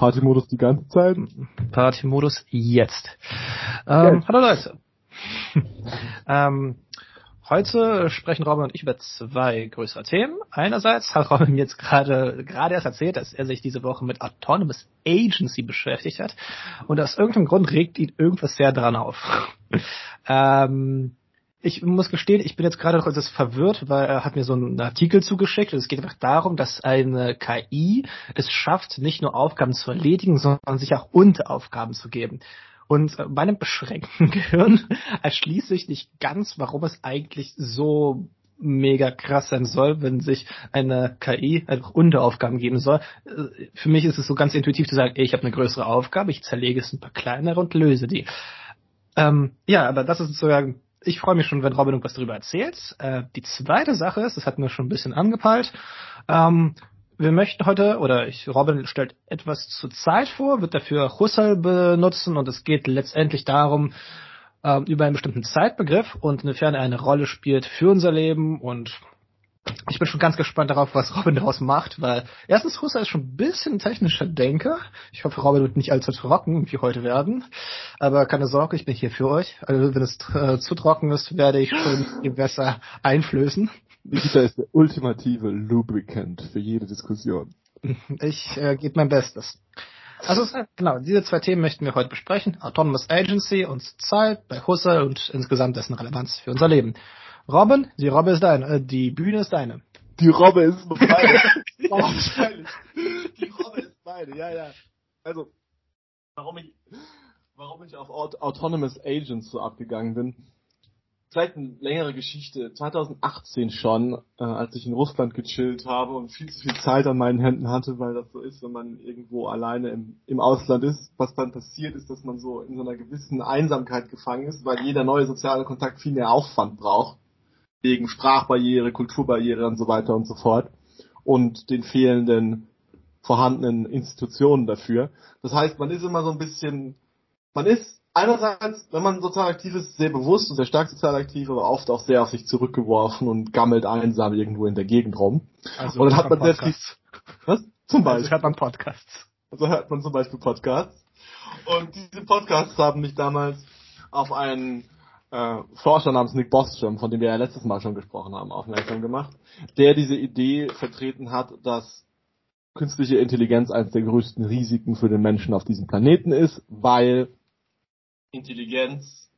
Partymodus die ganze Zeit? Partymodus jetzt. Ähm, hallo Leute. ähm, heute sprechen Robin und ich über zwei größere Themen. Einerseits hat Robin mir jetzt gerade gerade erst erzählt, dass er sich diese Woche mit Autonomous Agency beschäftigt hat und aus irgendeinem Grund regt ihn irgendwas sehr dran auf. ähm, ich muss gestehen, ich bin jetzt gerade noch etwas verwirrt, weil er hat mir so einen Artikel zugeschickt. Es geht einfach darum, dass eine KI es schafft, nicht nur Aufgaben zu erledigen, sondern sich auch Unteraufgaben zu geben. Und bei einem beschränkten Gehirn erschließe ich nicht ganz, warum es eigentlich so mega krass sein soll, wenn sich eine KI einfach Unteraufgaben geben soll. Für mich ist es so ganz intuitiv zu sagen, ey, ich habe eine größere Aufgabe, ich zerlege es ein paar kleinere und löse die. Ähm, ja, aber das ist sozusagen ich freue mich schon, wenn Robin irgendwas darüber erzählt. Äh, die zweite Sache ist, das hatten wir schon ein bisschen angepeilt, ähm, wir möchten heute, oder ich, Robin stellt etwas zur Zeit vor, wird dafür Husserl benutzen und es geht letztendlich darum, ähm, über einen bestimmten Zeitbegriff und inwiefern er eine Rolle spielt für unser Leben und ich bin schon ganz gespannt darauf, was Robin daraus macht, weil erstens Husserl ist schon ein bisschen technischer Denker. Ich hoffe, Robin wird nicht allzu trocken wie heute werden. Aber keine Sorge, ich bin hier für euch. Also wenn es äh, zu trocken ist, werde ich schon Gewässer einflößen. Nikita ist der ultimative Lubricant für jede Diskussion. Ich äh, gebe mein Bestes. Also genau, diese zwei Themen möchten wir heute besprechen. Autonomous Agency und Zeit bei Husserl und insgesamt dessen Relevanz für unser Leben. Robin, die Robbe ist deine, äh, die Bühne ist deine. Die Robbe ist meine. oh. Die Robbe ist meine, ja, ja. Also, warum ich, warum ich auf Autonomous Agents so abgegangen bin. Vielleicht eine längere Geschichte. 2018 schon, äh, als ich in Russland gechillt habe und viel zu viel Zeit an meinen Händen hatte, weil das so ist, wenn man irgendwo alleine im, im Ausland ist. Was dann passiert ist, dass man so in so einer gewissen Einsamkeit gefangen ist, weil jeder neue soziale Kontakt viel mehr Aufwand braucht wegen Sprachbarriere, Kulturbarriere und so weiter und so fort und den fehlenden vorhandenen Institutionen dafür. Das heißt, man ist immer so ein bisschen, man ist einerseits, wenn man sozial aktiv ist, sehr bewusst und sehr stark sozial aktiv, aber oft auch sehr auf sich zurückgeworfen und gammelt einsam irgendwo in der Gegend rum. Also und dann hat man sehr viel, was? Zum Beispiel. Also hört man Podcasts. Also hört man zum Beispiel Podcasts. Und diese Podcasts haben mich damals auf einen äh, Forscher namens Nick Bostrom, von dem wir ja letztes Mal schon gesprochen haben, aufmerksam gemacht, der diese Idee vertreten hat, dass künstliche Intelligenz eines der größten Risiken für den Menschen auf diesem Planeten ist, weil Intelligenz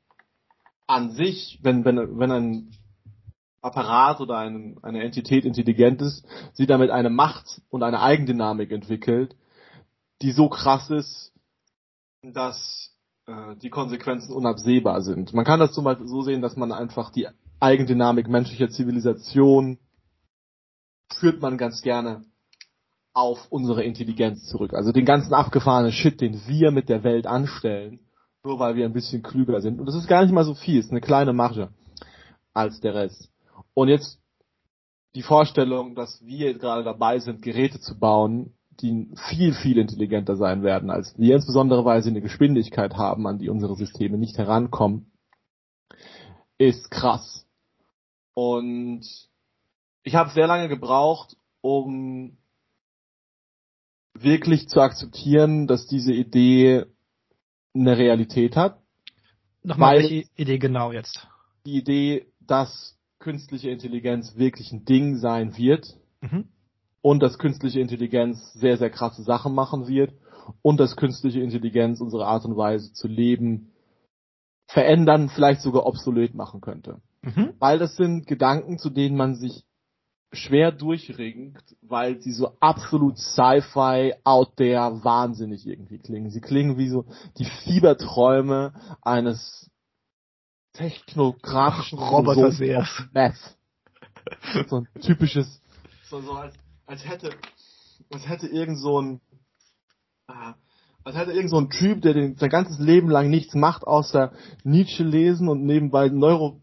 an sich, wenn, wenn, wenn ein Apparat oder ein, eine Entität intelligent ist, sie damit eine Macht und eine Eigendynamik entwickelt, die so krass ist, dass äh, die Konsequenzen unabsehbar sind. Man kann das zum Beispiel so sehen, dass man einfach die Eigendynamik menschlicher Zivilisation führt man ganz gerne auf unsere Intelligenz zurück. Also den ganzen abgefahrenen Shit, den wir mit der Welt anstellen, nur weil wir ein bisschen klüger sind. Und das ist gar nicht mal so viel, ist eine kleine Marge als der Rest. Und jetzt die Vorstellung, dass wir gerade dabei sind, Geräte zu bauen, die viel, viel intelligenter sein werden als wir, insbesondere weil sie eine Geschwindigkeit haben, an die unsere Systeme nicht herankommen, ist krass. Und ich habe sehr lange gebraucht, um wirklich zu akzeptieren, dass diese Idee eine Realität hat. Nochmal, welche Idee genau jetzt? Die Idee, dass künstliche Intelligenz wirklich ein Ding sein wird. Mhm und dass künstliche Intelligenz sehr, sehr krasse Sachen machen wird und dass künstliche Intelligenz unsere Art und Weise zu leben verändern, vielleicht sogar obsolet machen könnte. Mhm. Weil das sind Gedanken, zu denen man sich schwer durchringt, weil sie so absolut Sci-Fi out there wahnsinnig irgendwie klingen. Sie klingen wie so die Fieberträume eines technokratischen Roboter Meth. So ein typisches so, so als als hätte, als hätte irgend so ein, äh, als hätte irgend so ein Typ, der den, sein ganzes Leben lang nichts macht, außer Nietzsche lesen und nebenbei Neuro,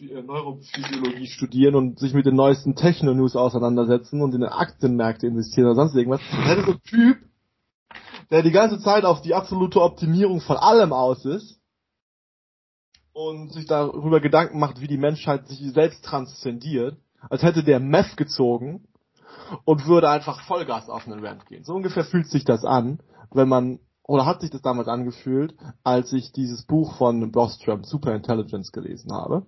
äh, Neurophysiologie studieren und sich mit den neuesten Techno-News auseinandersetzen und in Aktienmärkte investieren oder sonst irgendwas. Als hätte so ein Typ, der die ganze Zeit auf die absolute Optimierung von allem aus ist und sich darüber Gedanken macht, wie die Menschheit sich selbst transzendiert, als hätte der Meth gezogen und würde einfach Vollgas auf einen Rant gehen. So ungefähr fühlt sich das an, wenn man oder hat sich das damals angefühlt, als ich dieses Buch von Bostrom Super Intelligence gelesen habe.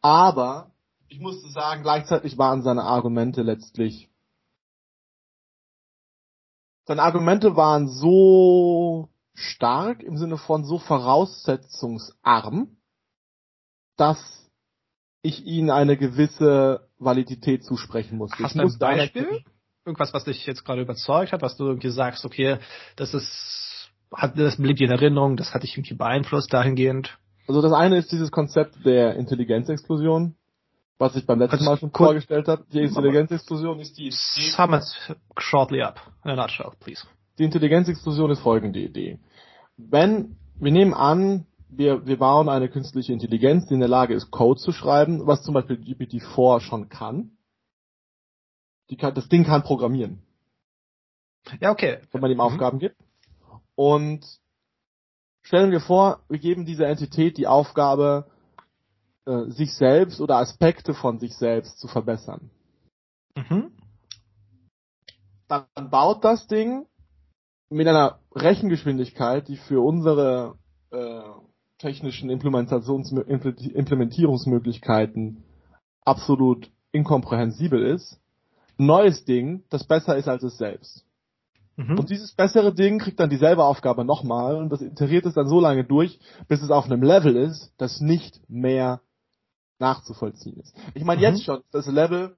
Aber ich musste sagen, gleichzeitig waren seine Argumente letztlich seine Argumente waren so stark im Sinne von so voraussetzungsarm, dass ich ihnen eine gewisse Validität zusprechen muss. Hast du ein Beispiel? Irgendwas, was dich jetzt gerade überzeugt hat, was du irgendwie sagst, okay, das ist, hat, das blieb dir in Erinnerung, das hat dich irgendwie beeinflusst dahingehend? Also das eine ist dieses Konzept der Intelligenzexplosion, was ich beim letzten also Mal schon vorgestellt habe. Die Intelligenzexplosion ist die Sum it shortly up, in a nutshell, please. Die Intelligenzexplosion ist folgende Idee. Wenn, wir nehmen an, wir, wir bauen eine künstliche Intelligenz, die in der Lage ist, Code zu schreiben, was zum Beispiel GPT-4 schon kann. Die kann. Das Ding kann programmieren. Ja, okay. Wenn man ihm mhm. Aufgaben gibt. Und stellen wir vor, wir geben dieser Entität die Aufgabe, äh, sich selbst oder Aspekte von sich selbst zu verbessern. Mhm. Dann baut das Ding mit einer Rechengeschwindigkeit, die für unsere äh, technischen Implementierungsmöglichkeiten absolut inkomprehensibel ist, neues Ding, das besser ist als es selbst. Mhm. Und dieses bessere Ding kriegt dann dieselbe Aufgabe nochmal und das iteriert es dann so lange durch, bis es auf einem Level ist, das nicht mehr nachzuvollziehen ist. Ich meine mhm. jetzt schon, das Level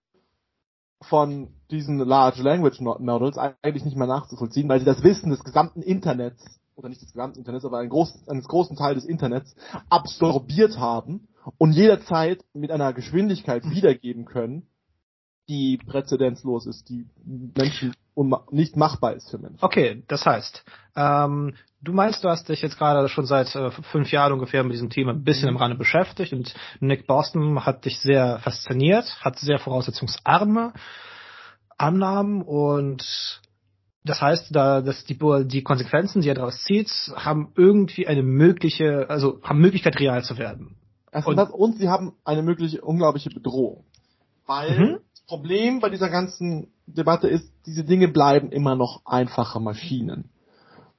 von diesen Large Language Models eigentlich nicht mehr nachzuvollziehen, weil sie das Wissen des gesamten Internets oder nicht des gesamten Internets, aber einen großen, eines großen Teil des Internets absorbiert haben und jederzeit mit einer Geschwindigkeit wiedergeben können, die präzedenzlos ist, die Menschen nicht machbar ist für Menschen. Okay, das heißt, ähm, du meinst, du hast dich jetzt gerade schon seit äh, fünf Jahren ungefähr mit diesem Thema ein bisschen im Rande beschäftigt und Nick Boston hat dich sehr fasziniert, hat sehr voraussetzungsarme Annahmen und das heißt, da, dass die, die Konsequenzen, die er daraus zieht, haben irgendwie eine mögliche, also haben Möglichkeit real zu werden. Und, das, und sie haben eine mögliche unglaubliche Bedrohung. Weil mhm. das Problem bei dieser ganzen Debatte ist, diese Dinge bleiben immer noch einfache Maschinen.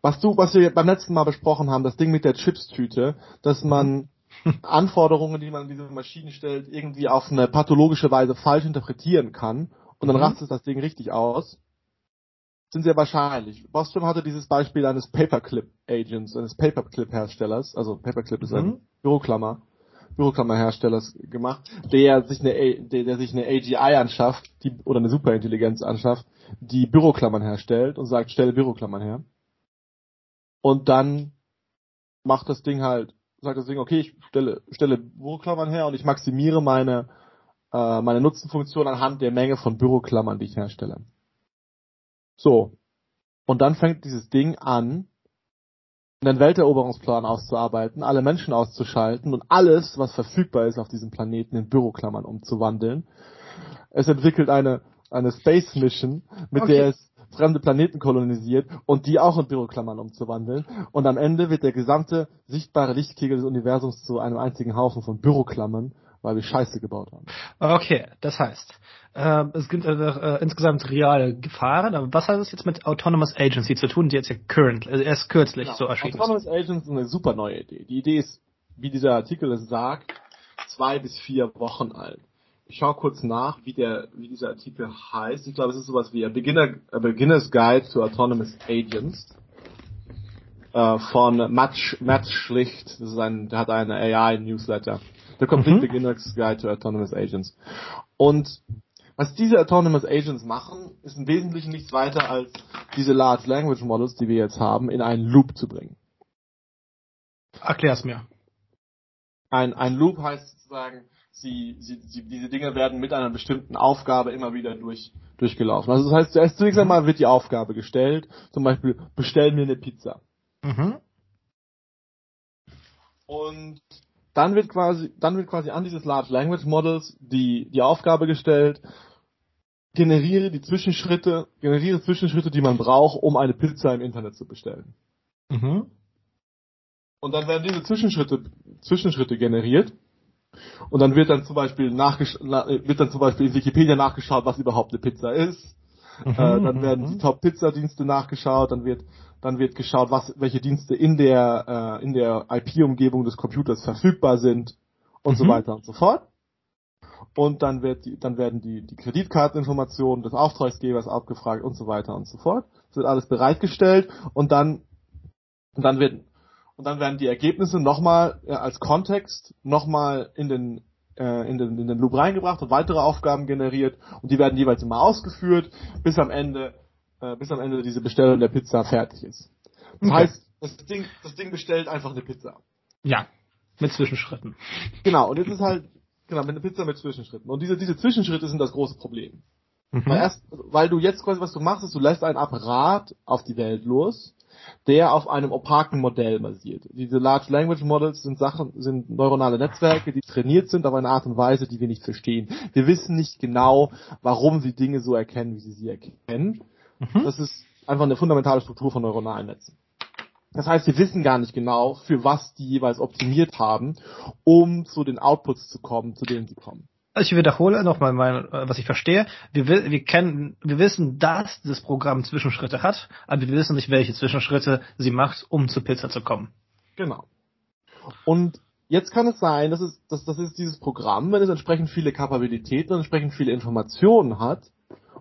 Was du, was wir beim letzten Mal besprochen haben, das Ding mit der Chipstüte, dass man Anforderungen, die man an diese Maschinen stellt, irgendwie auf eine pathologische Weise falsch interpretieren kann und dann mhm. rastet das Ding richtig aus sind sehr wahrscheinlich. Bostrom hatte dieses Beispiel eines Paperclip-Agents, eines Paperclip-Herstellers, also Paperclip ist ein mhm. Büroklammer, Büroklammerherstellers gemacht, der sich eine, der, der sich eine AGI anschafft, die, oder eine Superintelligenz anschafft, die Büroklammern herstellt und sagt, stelle Büroklammern her. Und dann macht das Ding halt, sagt das Ding, okay, ich stelle, stelle Büroklammern her und ich maximiere meine, äh, meine Nutzenfunktion anhand der Menge von Büroklammern, die ich herstelle. So. Und dann fängt dieses Ding an, einen Welteroberungsplan auszuarbeiten, alle Menschen auszuschalten und alles, was verfügbar ist auf diesem Planeten, in Büroklammern umzuwandeln. Es entwickelt eine, eine Space Mission, mit okay. der es fremde Planeten kolonisiert und die auch in Büroklammern umzuwandeln. Und am Ende wird der gesamte sichtbare Lichtkegel des Universums zu einem einzigen Haufen von Büroklammern weil wir Scheiße gebaut haben. Okay, das heißt, äh, es gibt äh, insgesamt reale Gefahren, aber was hat es jetzt mit Autonomous Agency zu tun, die jetzt ja current, also erst kürzlich genau. so erschienen Autonomous Agency ist eine super neue Idee. Die Idee ist, wie dieser Artikel es sagt, zwei bis vier Wochen alt. Ich schaue kurz nach, wie der, wie dieser Artikel heißt. Ich glaube, es ist sowas wie a, Beginner, a Beginner's Guide to Autonomous Agents äh, von Matt, Matt Schlicht. Das ist ein, der hat eine AI-Newsletter. The Complete mhm. Beginner's Guide to Autonomous Agents. Und was diese Autonomous Agents machen, ist im Wesentlichen nichts weiter als diese Large Language Models, die wir jetzt haben, in einen Loop zu bringen. Erklär's mir. Ein, ein Loop heißt sozusagen, sie, sie, sie, diese Dinge werden mit einer bestimmten Aufgabe immer wieder durch, durchgelaufen. Also das heißt, zuerst zunächst einmal wird die Aufgabe gestellt, zum Beispiel, bestell mir eine Pizza. Mhm. Und dann wird quasi, dann wird quasi an dieses Large Language Models die, die Aufgabe gestellt, generiere die Zwischenschritte, generiere Zwischenschritte, die man braucht, um eine Pizza im Internet zu bestellen. Mhm. Und dann werden diese Zwischenschritte, Zwischenschritte generiert. Und dann wird dann zum Beispiel nachgesch wird dann zum Beispiel in Wikipedia nachgeschaut, was überhaupt eine Pizza ist. Mhm, äh, dann werden die Top-Pizza-Dienste nachgeschaut, dann wird dann wird geschaut, was welche Dienste in der äh, in der IP-Umgebung des Computers verfügbar sind und mhm. so weiter und so fort. Und dann wird die, dann werden die die Kreditkarteninformationen des Auftragsgebers abgefragt und so weiter und so fort. Es wird alles bereitgestellt und dann und dann wird und dann werden die Ergebnisse nochmal äh, als Kontext nochmal in den äh, in den, in den Loop reingebracht und weitere Aufgaben generiert und die werden jeweils immer ausgeführt, bis am Ende, äh, bis am Ende diese Bestellung der Pizza fertig ist. Das okay. heißt, das Ding, das Ding bestellt einfach eine Pizza. Ja, mit Zwischenschritten. Genau, und jetzt ist halt, genau, mit einer Pizza mit Zwischenschritten. Und diese, diese Zwischenschritte sind das große Problem. Mhm. Weil erst, weil du jetzt quasi, was du machst, ist, du lässt einen Apparat auf die Welt los, der auf einem opaken Modell basiert. Diese Large Language Models sind Sachen, sind neuronale Netzwerke, die trainiert sind auf eine Art und Weise, die wir nicht verstehen. Wir wissen nicht genau, warum sie Dinge so erkennen, wie sie sie erkennen. Mhm. Das ist einfach eine fundamentale Struktur von neuronalen Netzen. Das heißt, wir wissen gar nicht genau, für was die jeweils optimiert haben, um zu den Outputs zu kommen, zu denen sie kommen. Also ich wiederhole nochmal, mein, was ich verstehe. Wir, wir kennen, wir wissen, dass das Programm Zwischenschritte hat, aber wir wissen nicht, welche Zwischenschritte sie macht, um zur Pizza zu kommen. Genau. Und jetzt kann es sein, dass es, dass, dass es dieses Programm, wenn es entsprechend viele Kapabilitäten und entsprechend viele Informationen hat,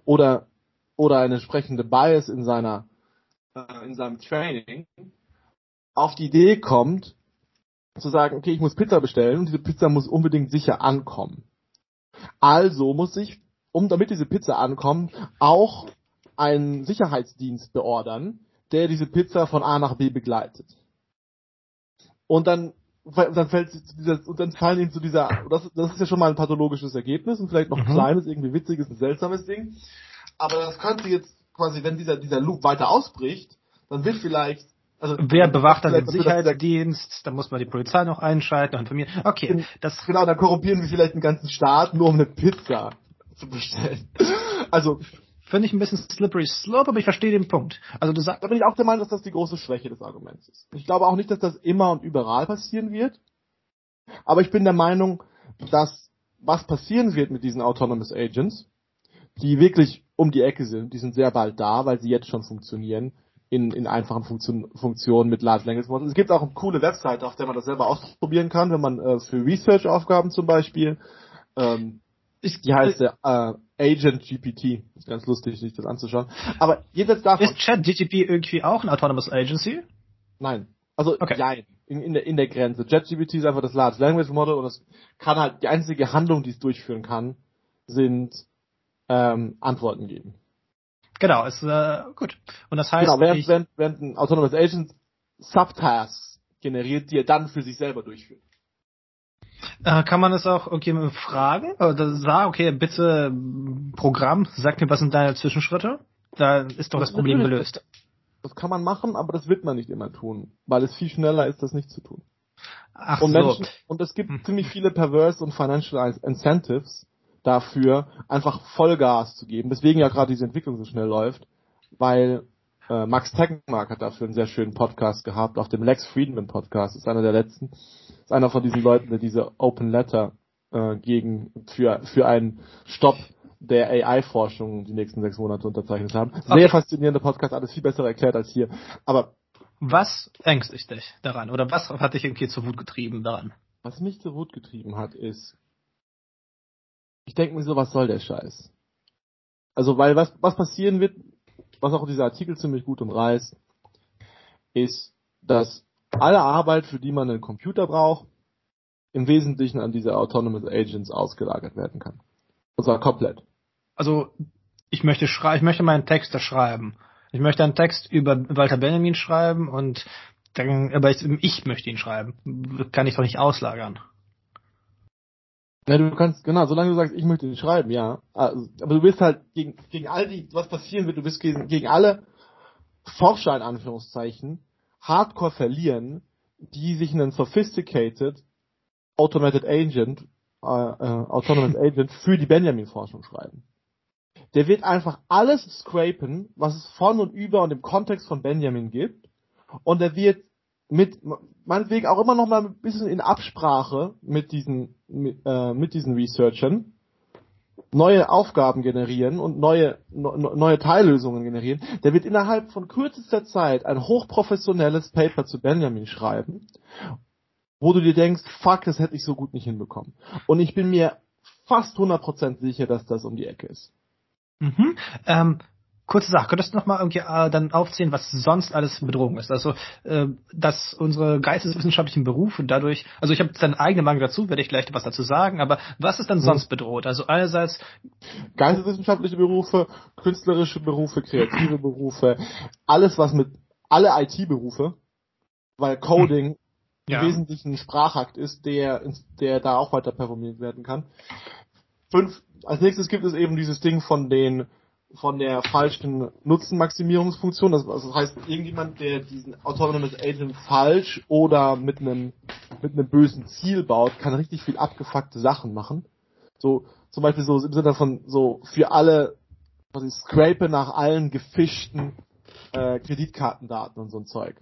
oder, oder eine entsprechende Bias in seiner, äh, in seinem Training, auf die Idee kommt, zu sagen, okay, ich muss Pizza bestellen und diese Pizza muss unbedingt sicher ankommen. Also muss ich, um damit diese Pizza ankommt, auch einen Sicherheitsdienst beordern, der diese Pizza von A nach B begleitet. Und dann dann fällt dieser, und dann fallen ihm zu dieser, das, das ist ja schon mal ein pathologisches Ergebnis und vielleicht noch ein mhm. kleines, irgendwie witziges, ein seltsames Ding. Aber das könnte jetzt quasi, wenn dieser, dieser Loop weiter ausbricht, dann wird vielleicht also wer bewacht dann den Sicherheitsdienst? Da muss man die Polizei noch einschalten und informieren. Okay, das genau, dann korrumpieren wir vielleicht einen ganzen Staat nur um eine Pizza zu bestellen. Also finde ich ein bisschen slippery slope, aber ich verstehe den Punkt. Also du sagst, da bin ich auch der Meinung, dass das die große Schwäche des Arguments ist. Ich glaube auch nicht, dass das immer und überall passieren wird. Aber ich bin der Meinung, dass was passieren wird mit diesen Autonomous Agents, die wirklich um die Ecke sind, die sind sehr bald da, weil sie jetzt schon funktionieren, in, in einfachen Funktion, Funktionen mit Large Language Models. Es gibt auch eine coole Webseite, auf der man das selber ausprobieren kann, wenn man äh, für Research-Aufgaben zum Beispiel. Ähm, die heißt äh, Agent GPT. Ist ganz lustig, sich das anzuschauen. Aber jedenfalls davon. Ist ChatGPT irgendwie auch ein Autonomous Agency? Nein. Also okay. nein, in, in, der, in der Grenze. ChatGPT ist einfach das Large Language Model und es kann halt die einzige Handlung, die es durchführen kann, sind ähm, Antworten geben. Genau, ist äh, gut. Und das heißt, genau, während, ich, während, während ein Autonomous Agent Subtasks generiert, die er dann für sich selber durchführt. Äh, kann man es auch okay fragen? Oder sagen, okay, bitte Programm, sag mir, was sind deine Zwischenschritte? Da ist doch das Problem gelöst. Das kann man machen, aber das wird man nicht immer tun, weil es viel schneller ist, das nicht zu tun. Ach und so. Menschen, und es gibt hm. ziemlich viele perverse und financial incentives, dafür, einfach Vollgas zu geben. Deswegen ja gerade diese Entwicklung so schnell läuft, weil äh, Max Tegmark hat dafür einen sehr schönen Podcast gehabt, auf dem Lex Friedman Podcast, ist einer der letzten, ist einer von diesen Leuten, der diese Open Letter äh, gegen für für einen Stopp der AI-Forschung die nächsten sechs Monate unterzeichnet haben. Sehr okay. faszinierender Podcast, alles viel besser erklärt als hier. Aber was ängstigt dich daran? Oder was hat dich irgendwie zur Wut getrieben daran? Was mich zur Wut getrieben hat, ist, ich denke mir so, was soll der Scheiß? Also, weil was, was passieren wird, was auch dieser Artikel ziemlich gut umreißt, ist, dass alle Arbeit, für die man einen Computer braucht, im Wesentlichen an diese Autonomous Agents ausgelagert werden kann. Und zwar komplett. Also, ich möchte schreiben, ich möchte meinen Text schreiben. Ich möchte einen Text über Walter Benjamin schreiben und dann, aber ich, ich möchte ihn schreiben. Kann ich doch nicht auslagern. Ja, du kannst, genau, solange du sagst, ich möchte den schreiben, ja. Also, aber du bist halt gegen, gegen all die, was passieren wird, du bist gegen, gegen alle Forscher in Anführungszeichen hardcore verlieren, die sich einen sophisticated automated agent, äh, äh, autonomous agent für die Benjamin-Forschung schreiben. Der wird einfach alles scrapen, was es von und über und im Kontext von Benjamin gibt, und er wird mit meinetwegen auch immer noch mal ein bisschen in Absprache mit diesen mit, äh, mit diesen Researchern neue Aufgaben generieren und neue, no, neue Teillösungen generieren, der wird innerhalb von kürzester Zeit ein hochprofessionelles Paper zu Benjamin schreiben, wo du dir denkst, fuck, das hätte ich so gut nicht hinbekommen. Und ich bin mir fast 100% sicher, dass das um die Ecke ist. Mhm. Ähm, kurze Sache, könntest du noch mal irgendwie äh, dann aufzählen, was sonst alles Bedrohung ist? Also, äh, dass unsere geisteswissenschaftlichen Berufe dadurch, also ich habe seine eigene Meinung dazu, werde ich gleich was dazu sagen, aber was ist dann hm. sonst bedroht? Also einerseits geisteswissenschaftliche Berufe, künstlerische Berufe, kreative Berufe, alles was mit alle IT-Berufe, weil Coding hm. ja. im Wesentlichen ein Sprachakt ist, der der da auch weiter performiert werden kann. Fünf, als nächstes gibt es eben dieses Ding von den von der falschen Nutzenmaximierungsfunktion. Das, also das heißt, irgendjemand, der diesen Autonomous Agent falsch oder mit einem mit einem bösen Ziel baut, kann richtig viel abgefuckte Sachen machen. So zum Beispiel so im Sinne von so für alle, ich scrape nach allen gefischten äh, Kreditkartendaten und so ein Zeug.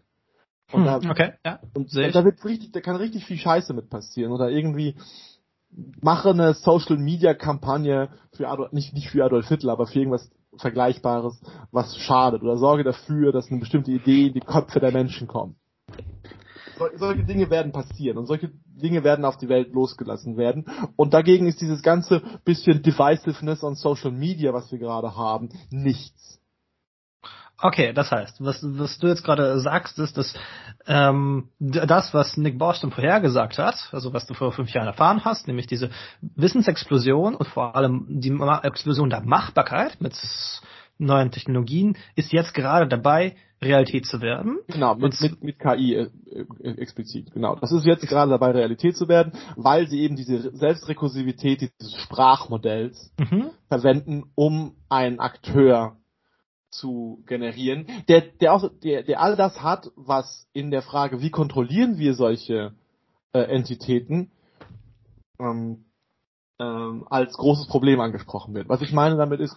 Und hm, da, okay, ja. Und da wird richtig, da kann richtig viel Scheiße mit passieren oder irgendwie mache eine Social Media Kampagne für Adolf, nicht, nicht für Adolf Hitler, aber für irgendwas Vergleichbares, was schadet oder sorge dafür, dass eine bestimmte Idee in die Köpfe der Menschen kommt. So, solche Dinge werden passieren und solche Dinge werden auf die Welt losgelassen werden. Und dagegen ist dieses ganze bisschen Divisiveness on Social Media, was wir gerade haben, nichts. Okay, das heißt, was, was du jetzt gerade sagst, ist, dass ähm, das, was Nick Boston vorhergesagt hat, also was du vor fünf Jahren erfahren hast, nämlich diese Wissensexplosion und vor allem die Explosion der Machbarkeit mit neuen Technologien, ist jetzt gerade dabei, Realität zu werden. Genau, mit, mit, mit KI äh, äh, explizit, genau. Das ist jetzt gerade dabei, Realität zu werden, weil sie eben diese Selbstrekursivität dieses Sprachmodells mhm. verwenden, um einen Akteur zu generieren, der, der auch, der, der all das hat, was in der Frage, wie kontrollieren wir solche äh, Entitäten, ähm, ähm, als großes Problem angesprochen wird. Was ich meine damit ist,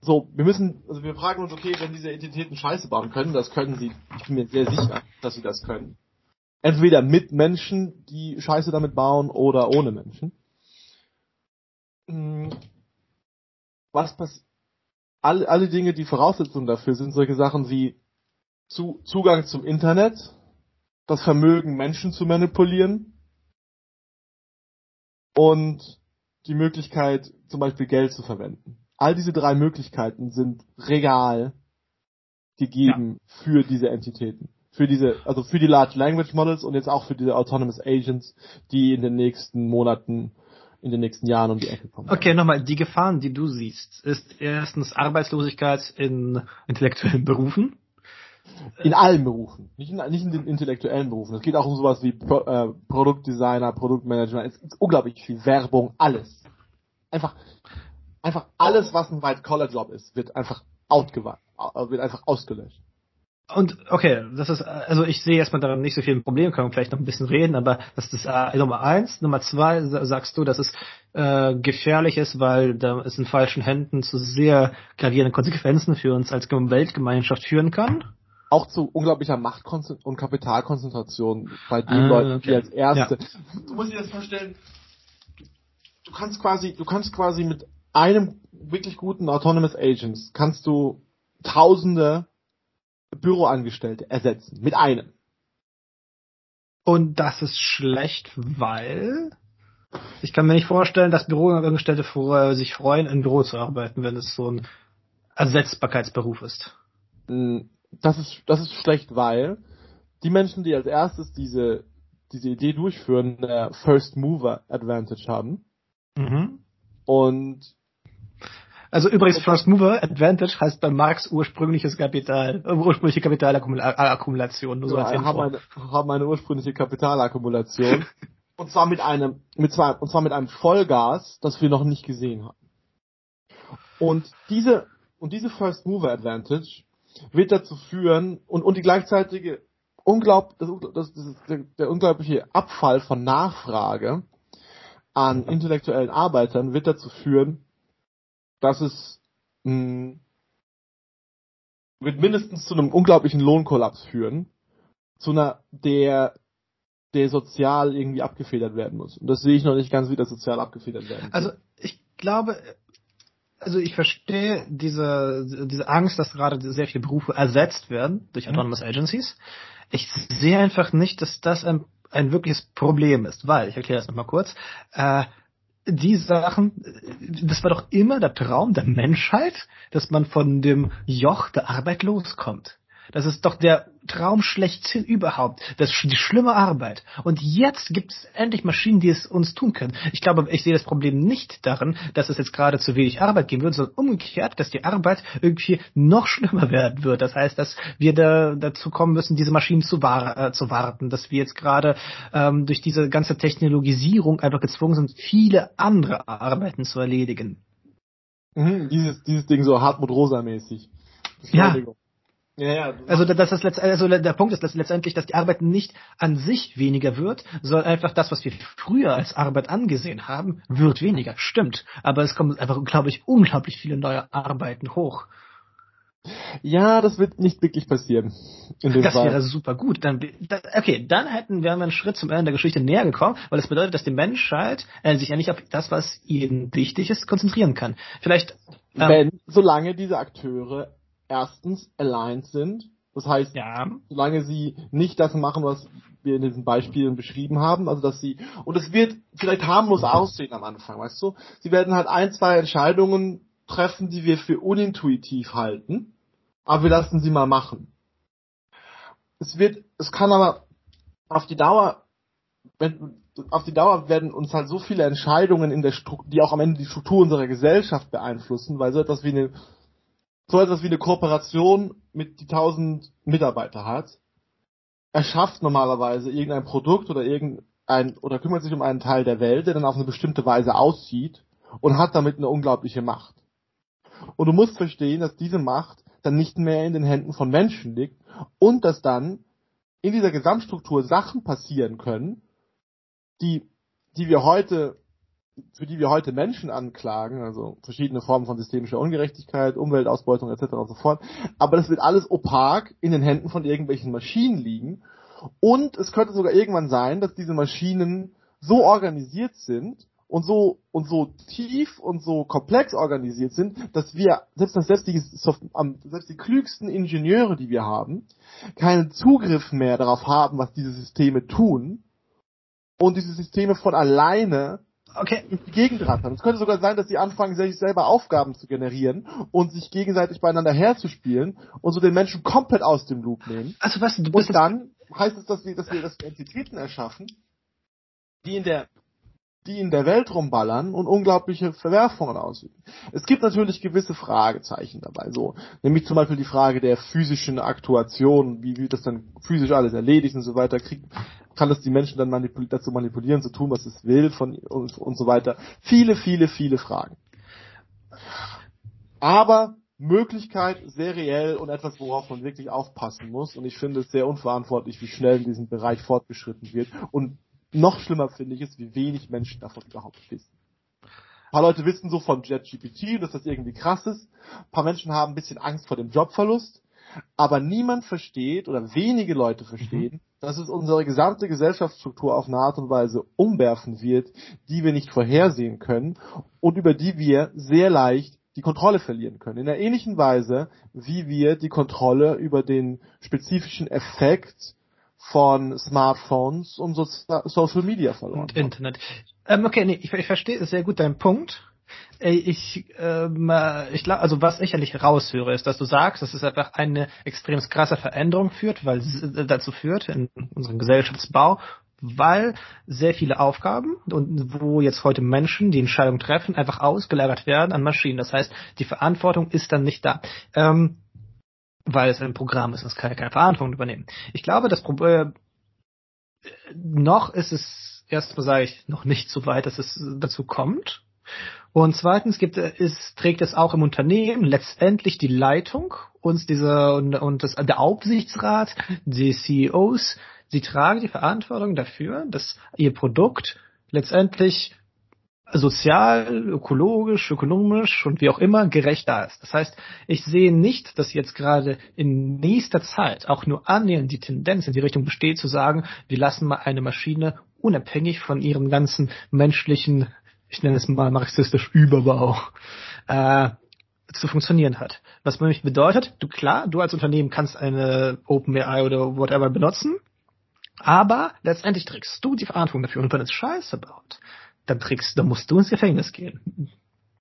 so, wir müssen, also wir fragen uns, okay, wenn diese Entitäten Scheiße bauen können, das können sie, ich bin mir sehr sicher, dass sie das können. Entweder mit Menschen, die Scheiße damit bauen, oder ohne Menschen. Hm. Was passiert? Alle, alle Dinge, die Voraussetzungen dafür sind, solche Sachen wie zu, Zugang zum Internet, das Vermögen, Menschen zu manipulieren und die Möglichkeit, zum Beispiel Geld zu verwenden. All diese drei Möglichkeiten sind real gegeben ja. für diese Entitäten. Für diese, also für die Large Language Models und jetzt auch für diese Autonomous Agents, die in den nächsten Monaten in den nächsten Jahren um die Ecke kommen. Okay, nochmal, die Gefahren, die du siehst, ist erstens Arbeitslosigkeit in intellektuellen Berufen. In allen Berufen, nicht in, nicht in den intellektuellen Berufen. Es geht auch um sowas wie Pro, äh, Produktdesigner, Produktmanager. Es gibt unglaublich viel Werbung, alles. Einfach, einfach alles, was ein White-Collar-Job ist, wird einfach outgewandt, wird einfach ausgelöscht. Und okay, das ist, also ich sehe erstmal daran nicht so viel ein Problem, können wir vielleicht noch ein bisschen reden, aber das ist äh, Nummer eins. Nummer zwei sagst du, dass es äh, gefährlich ist, weil da es in falschen Händen zu sehr gravierenden Konsequenzen für uns als Weltgemeinschaft führen kann. Auch zu unglaublicher Macht- und Kapitalkonzentration bei den ah, Leuten, okay. die als erste. Ja. Du musst dir das vorstellen, du kannst quasi, du kannst quasi mit einem wirklich guten Autonomous Agents kannst du Tausende Büroangestellte ersetzen. Mit einem. Und das ist schlecht, weil ich kann mir nicht vorstellen, dass Büroangestellte sich freuen, im Büro zu arbeiten, wenn es so ein Ersetzbarkeitsberuf ist. Hm, das ist, das ist schlecht, weil die Menschen, die als erstes diese, diese Idee durchführen, eine First Mover Advantage haben. Mhm. Und also übrigens First Mover Advantage heißt bei Marx ursprüngliches Kapital, äh, ursprüngliche Kapitalakkumulation. Nur so ja, haben, eine, haben eine ursprüngliche Kapitalakkumulation. und zwar mit einem, mit zwei, und zwar mit einem Vollgas, das wir noch nicht gesehen haben. Und diese, und diese First Mover Advantage wird dazu führen, und, und die gleichzeitige unglaub, das, das, das der, der unglaubliche Abfall von Nachfrage an intellektuellen Arbeitern wird dazu führen, dass es mh, wird mindestens zu einem unglaublichen Lohnkollaps führen, zu einer, der, der sozial irgendwie abgefedert werden muss. Und das sehe ich noch nicht ganz, wie das sozial abgefedert werden Also ich glaube, also ich verstehe diese, diese Angst, dass gerade sehr viele Berufe ersetzt werden durch mhm. Autonomous mhm. Agencies. Ich sehe einfach nicht, dass das ein, ein wirkliches Problem ist, weil, ich erkläre das nochmal kurz, äh, die Sachen, das war doch immer der Traum der Menschheit, dass man von dem Joch der Arbeit loskommt. Das ist doch der Traum schlechthin überhaupt. Das ist die schlimme Arbeit. Und jetzt gibt es endlich Maschinen, die es uns tun können. Ich glaube, ich sehe das Problem nicht darin, dass es jetzt gerade zu wenig Arbeit geben wird, sondern umgekehrt, dass die Arbeit irgendwie noch schlimmer werden wird. Das heißt, dass wir da, dazu kommen müssen, diese Maschinen zu, war, äh, zu warten, dass wir jetzt gerade ähm, durch diese ganze Technologisierung einfach gezwungen sind, viele andere Arbeiten zu erledigen. Mhm, dieses, dieses Ding so Hartmut Rosa mäßig. Ja. Ja, ja. Also das ist letzt, also der Punkt ist dass letztendlich, dass die Arbeit nicht an sich weniger wird, sondern einfach das, was wir früher als Arbeit angesehen haben, wird weniger. Stimmt. Aber es kommen einfach, glaube ich, unglaublich viele neue Arbeiten hoch. Ja, das wird nicht wirklich passieren. das Fall. wäre super gut. Dann, okay, dann hätten wir einen Schritt zum Ende der Geschichte näher gekommen, weil das bedeutet, dass die Menschheit äh, sich ja nicht auf das, was ihnen wichtig ist, konzentrieren kann. Vielleicht. Ähm, Wenn, solange diese Akteure erstens aligned sind. Das heißt, ja. solange sie nicht das machen, was wir in diesen Beispielen beschrieben haben, also dass sie, und es wird vielleicht harmlos aussehen am Anfang, weißt du? Sie werden halt ein, zwei Entscheidungen treffen, die wir für unintuitiv halten, aber wir lassen sie mal machen. Es wird, es kann aber auf die Dauer, wenn, auf die Dauer werden uns halt so viele Entscheidungen in der Struktur, die auch am Ende die Struktur unserer Gesellschaft beeinflussen, weil so etwas wie eine so etwas wie eine Kooperation mit die tausend Mitarbeiter hat, erschafft normalerweise irgendein Produkt oder irgendein oder kümmert sich um einen Teil der Welt, der dann auf eine bestimmte Weise aussieht und hat damit eine unglaubliche Macht. Und du musst verstehen, dass diese Macht dann nicht mehr in den Händen von Menschen liegt und dass dann in dieser Gesamtstruktur Sachen passieren können, die, die wir heute für die wir heute Menschen anklagen, also verschiedene Formen von systemischer Ungerechtigkeit, Umweltausbeutung etc. und so fort. Aber das wird alles opak in den Händen von irgendwelchen Maschinen liegen. Und es könnte sogar irgendwann sein, dass diese Maschinen so organisiert sind und so und so tief und so komplex organisiert sind, dass wir selbst selbst die, selbst die klügsten Ingenieure, die wir haben, keinen Zugriff mehr darauf haben, was diese Systeme tun und diese Systeme von alleine okay. in die Gegend rattern. Es könnte sogar sein, dass sie anfangen, sich selber Aufgaben zu generieren und sich gegenseitig beieinander herzuspielen und so den Menschen komplett aus dem Loop nehmen. Also was, du bist und dann heißt es, dass wir, dass wir, dass wir Entitäten erschaffen, die in der die in der Welt rumballern und unglaubliche Verwerfungen ausüben. Es gibt natürlich gewisse Fragezeichen dabei, so, nämlich zum Beispiel die Frage der physischen Aktuation, wie wird das dann physisch alles erledigt und so weiter, kriegt, kann das die Menschen dann manipul dazu manipulieren, zu tun, was es will von und, und so weiter. Viele, viele, viele Fragen. Aber Möglichkeit sehr reell und etwas, worauf man wirklich aufpassen muss. Und ich finde es sehr unverantwortlich, wie schnell in diesem Bereich fortgeschritten wird. Und noch schlimmer finde ich es, wie wenig Menschen davon überhaupt wissen. Ein paar Leute wissen so von JetGPT, dass das irgendwie krass ist. Ein paar Menschen haben ein bisschen Angst vor dem Jobverlust. Aber niemand versteht oder wenige Leute verstehen, mhm. dass es unsere gesamte Gesellschaftsstruktur auf eine Art und Weise umwerfen wird, die wir nicht vorhersehen können und über die wir sehr leicht die Kontrolle verlieren können. In einer ähnlichen Weise, wie wir die Kontrolle über den spezifischen Effekt von Smartphones und so Social Media verloren. Und Internet. Ähm, okay, nee, ich, ich verstehe sehr gut deinen Punkt. Ich, ähm, ich glaube, also was ich eigentlich raushöre, ist, dass du sagst, dass es einfach eine extrem krasse Veränderung führt, weil es äh, dazu führt in unserem Gesellschaftsbau, weil sehr viele Aufgaben und wo jetzt heute Menschen die Entscheidung treffen, einfach ausgelagert werden an Maschinen. Das heißt, die Verantwortung ist dann nicht da. Ähm, weil es ein Programm ist, das kann ja keine Verantwortung übernehmen. Ich glaube, das Problem äh, noch ist es erstmal sage ich noch nicht so weit, dass es dazu kommt. Und zweitens gibt es, trägt es auch im Unternehmen letztendlich die Leitung und diese und, und das, der Aufsichtsrat, die CEOs, sie tragen die Verantwortung dafür, dass ihr Produkt letztendlich sozial, ökologisch, ökonomisch und wie auch immer gerecht da ist. Das heißt, ich sehe nicht, dass jetzt gerade in nächster Zeit auch nur annähernd die Tendenz in die Richtung besteht, zu sagen, wir lassen mal eine Maschine unabhängig von ihren ganzen menschlichen ich nenne es mal marxistisch Überbau, äh, zu funktionieren hat. Was nämlich bedeutet, du klar, du als Unternehmen kannst eine OpenAI oder whatever benutzen, aber letztendlich trägst du die Verantwortung dafür. Und wenn es Scheiße baut, dann trägst, dann musst du ins Gefängnis gehen.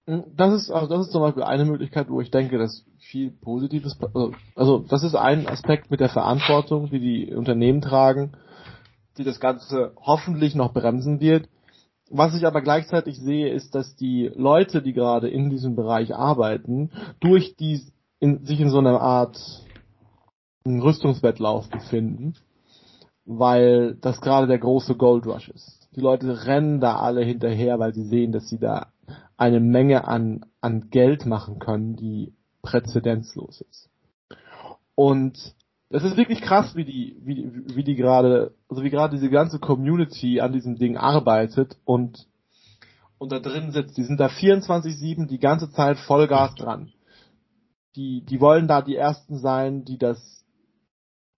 Das ist, also das ist zum Beispiel eine Möglichkeit, wo ich denke, dass viel Positives, also, also das ist ein Aspekt mit der Verantwortung, die die Unternehmen tragen, die das Ganze hoffentlich noch bremsen wird. Was ich aber gleichzeitig sehe, ist, dass die Leute, die gerade in diesem Bereich arbeiten, durch die in, sich in so einer Art Rüstungswettlauf befinden, weil das gerade der große Gold Rush ist. Die Leute rennen da alle hinterher, weil sie sehen, dass sie da eine Menge an, an Geld machen können, die präzedenzlos ist. Und es ist wirklich krass, wie die, wie, wie die gerade, also wie gerade diese ganze Community an diesem Ding arbeitet und, und da drin sitzt. Die sind da 24-7 die ganze Zeit Vollgas dran. Die, die wollen da die ersten sein, die das,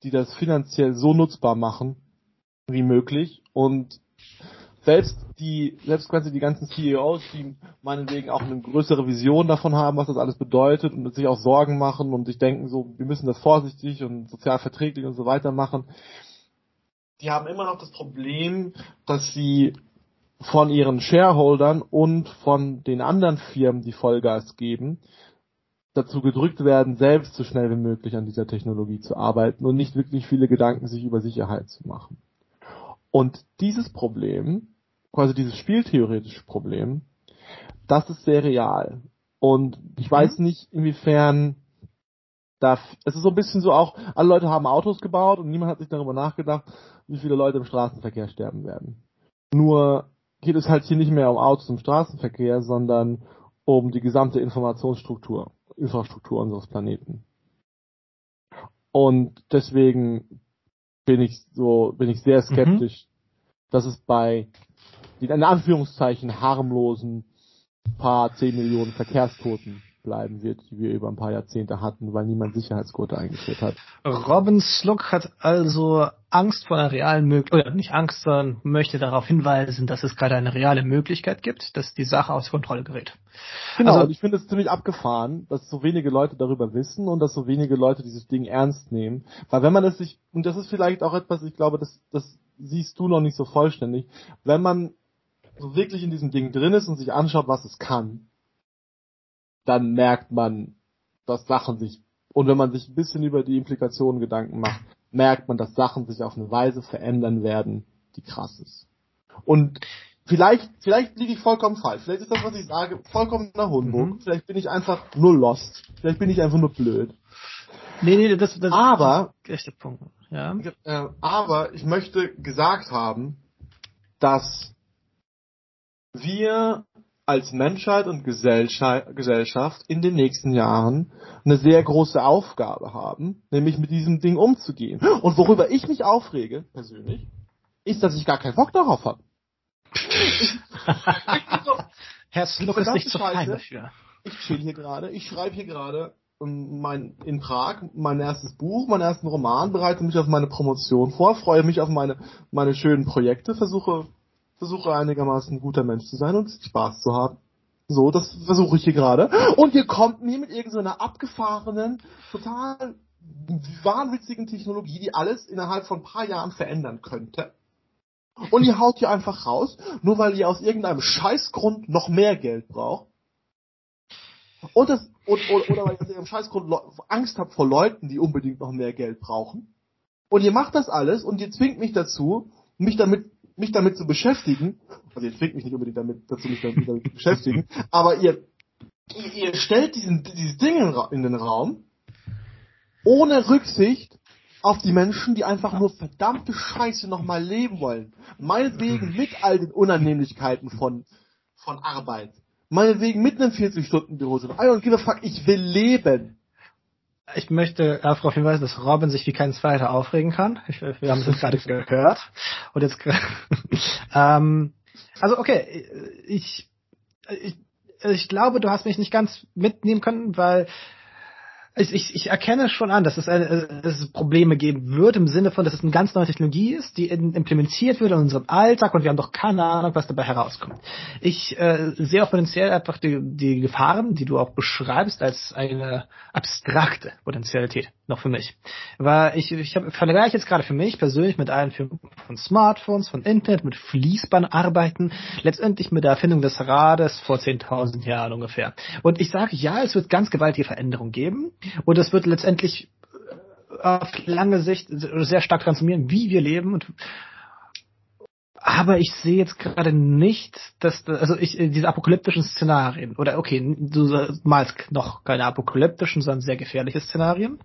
die das finanziell so nutzbar machen, wie möglich und selbst die, selbst quasi die ganzen CEOs, die meinetwegen auch eine größere Vision davon haben, was das alles bedeutet und sich auch Sorgen machen und sich denken so, wir müssen das vorsichtig und sozial verträglich und so weiter machen, die haben immer noch das Problem, dass sie von ihren Shareholdern und von den anderen Firmen, die Vollgas geben, dazu gedrückt werden, selbst so schnell wie möglich an dieser Technologie zu arbeiten und nicht wirklich viele Gedanken sich über Sicherheit zu machen. Und dieses Problem quasi dieses spieltheoretische Problem, das ist sehr real. Und ich weiß mhm. nicht, inwiefern da, es ist so ein bisschen so auch, alle Leute haben Autos gebaut und niemand hat sich darüber nachgedacht, wie viele Leute im Straßenverkehr sterben werden. Nur geht es halt hier nicht mehr um Autos im Straßenverkehr, sondern um die gesamte Informationsstruktur, Infrastruktur unseres Planeten. Und deswegen bin ich so, bin ich sehr skeptisch, mhm. dass es bei die in Anführungszeichen harmlosen paar zehn Millionen Verkehrstoten bleiben wird, die wir über ein paar Jahrzehnte hatten, weil niemand Sicherheitsgurte eingeführt hat. Robin Slook hat also Angst vor einer realen Möglichkeit, oder nicht Angst, sondern möchte darauf hinweisen, dass es gerade eine reale Möglichkeit gibt, dass die Sache aus Kontrolle gerät. Genau, also, ich finde es ziemlich abgefahren, dass so wenige Leute darüber wissen und dass so wenige Leute dieses Ding ernst nehmen. Weil wenn man es sich, und das ist vielleicht auch etwas, ich glaube, das, das siehst du noch nicht so vollständig, wenn man so wirklich in diesem Ding drin ist und sich anschaut, was es kann, dann merkt man, dass Sachen sich, und wenn man sich ein bisschen über die Implikationen Gedanken macht, merkt man, dass Sachen sich auf eine Weise verändern werden, die krass ist. Und vielleicht, vielleicht liege ich vollkommen falsch. Vielleicht ist das, was ich sage, vollkommen nach Humbug. Mhm. Vielleicht bin ich einfach nur lost. Vielleicht bin ich einfach nur blöd. Nee, nee, das, das aber, ist Punkt. Ja. Äh, aber ich möchte gesagt haben, dass wir als Menschheit und Gesellschaft in den nächsten Jahren eine sehr große Aufgabe haben, nämlich mit diesem Ding umzugehen. Und worüber ich mich aufrege, persönlich, ist, dass ich gar keinen Bock darauf habe. Herr Sluck ist nicht zu fein dafür. Ich chill hier gerade, ich schreibe hier gerade ähm, mein, in Prag mein erstes Buch, meinen ersten Roman, bereite mich auf meine Promotion vor, freue mich auf meine, meine schönen Projekte, versuche versuche einigermaßen ein guter Mensch zu sein und Spaß zu haben. So, das versuche ich hier gerade. Und ihr kommt mir mit irgendeiner abgefahrenen, total wahnwitzigen Technologie, die alles innerhalb von ein paar Jahren verändern könnte. Und ihr haut hier einfach raus, nur weil ihr aus irgendeinem Scheißgrund noch mehr Geld braucht. Und das, und, oder, oder weil ihr aus irgendeinem Scheißgrund Angst habt vor Leuten, die unbedingt noch mehr Geld brauchen. Und ihr macht das alles und ihr zwingt mich dazu, mich damit mich damit zu beschäftigen, also ihr zwingt mich nicht unbedingt damit, dazu mich damit, zu beschäftigen, aber ihr, ihr, ihr stellt diesen, dieses Ding in, den Raum, ohne Rücksicht auf die Menschen, die einfach nur verdammte Scheiße nochmal leben wollen. Meinetwegen mit all den Unannehmlichkeiten von, von Arbeit. Meinetwegen mit einem 40-Stunden-Büro sind. I don't give a fuck, ich will leben ich möchte darauf hinweisen, dass Robin sich wie kein Zweiter aufregen kann. Ich, wir haben es jetzt gerade gehört. Und jetzt, ähm, also okay, ich, ich, ich glaube, du hast mich nicht ganz mitnehmen können, weil ich, ich, ich erkenne schon an, dass es, eine, dass es Probleme geben wird im Sinne von, dass es eine ganz neue Technologie ist, die in, implementiert wird in unserem Alltag und wir haben doch keine Ahnung, was dabei herauskommt. Ich äh, sehe auch potenziell einfach die, die Gefahren, die du auch beschreibst, als eine abstrakte Potenzialität noch für mich. Weil ich, ich hab, vergleiche jetzt gerade für mich persönlich mit Einführung von Smartphones, von Internet, mit Fließbandarbeiten, letztendlich mit der Erfindung des Rades vor 10.000 Jahren ungefähr. Und ich sage, ja, es wird ganz gewaltige Veränderungen geben und es wird letztendlich äh, auf lange Sicht sehr stark transformieren, wie wir leben und aber ich sehe jetzt gerade nicht, dass also ich diese apokalyptischen Szenarien oder okay, du malst noch keine apokalyptischen, sondern sehr gefährliche Szenarien.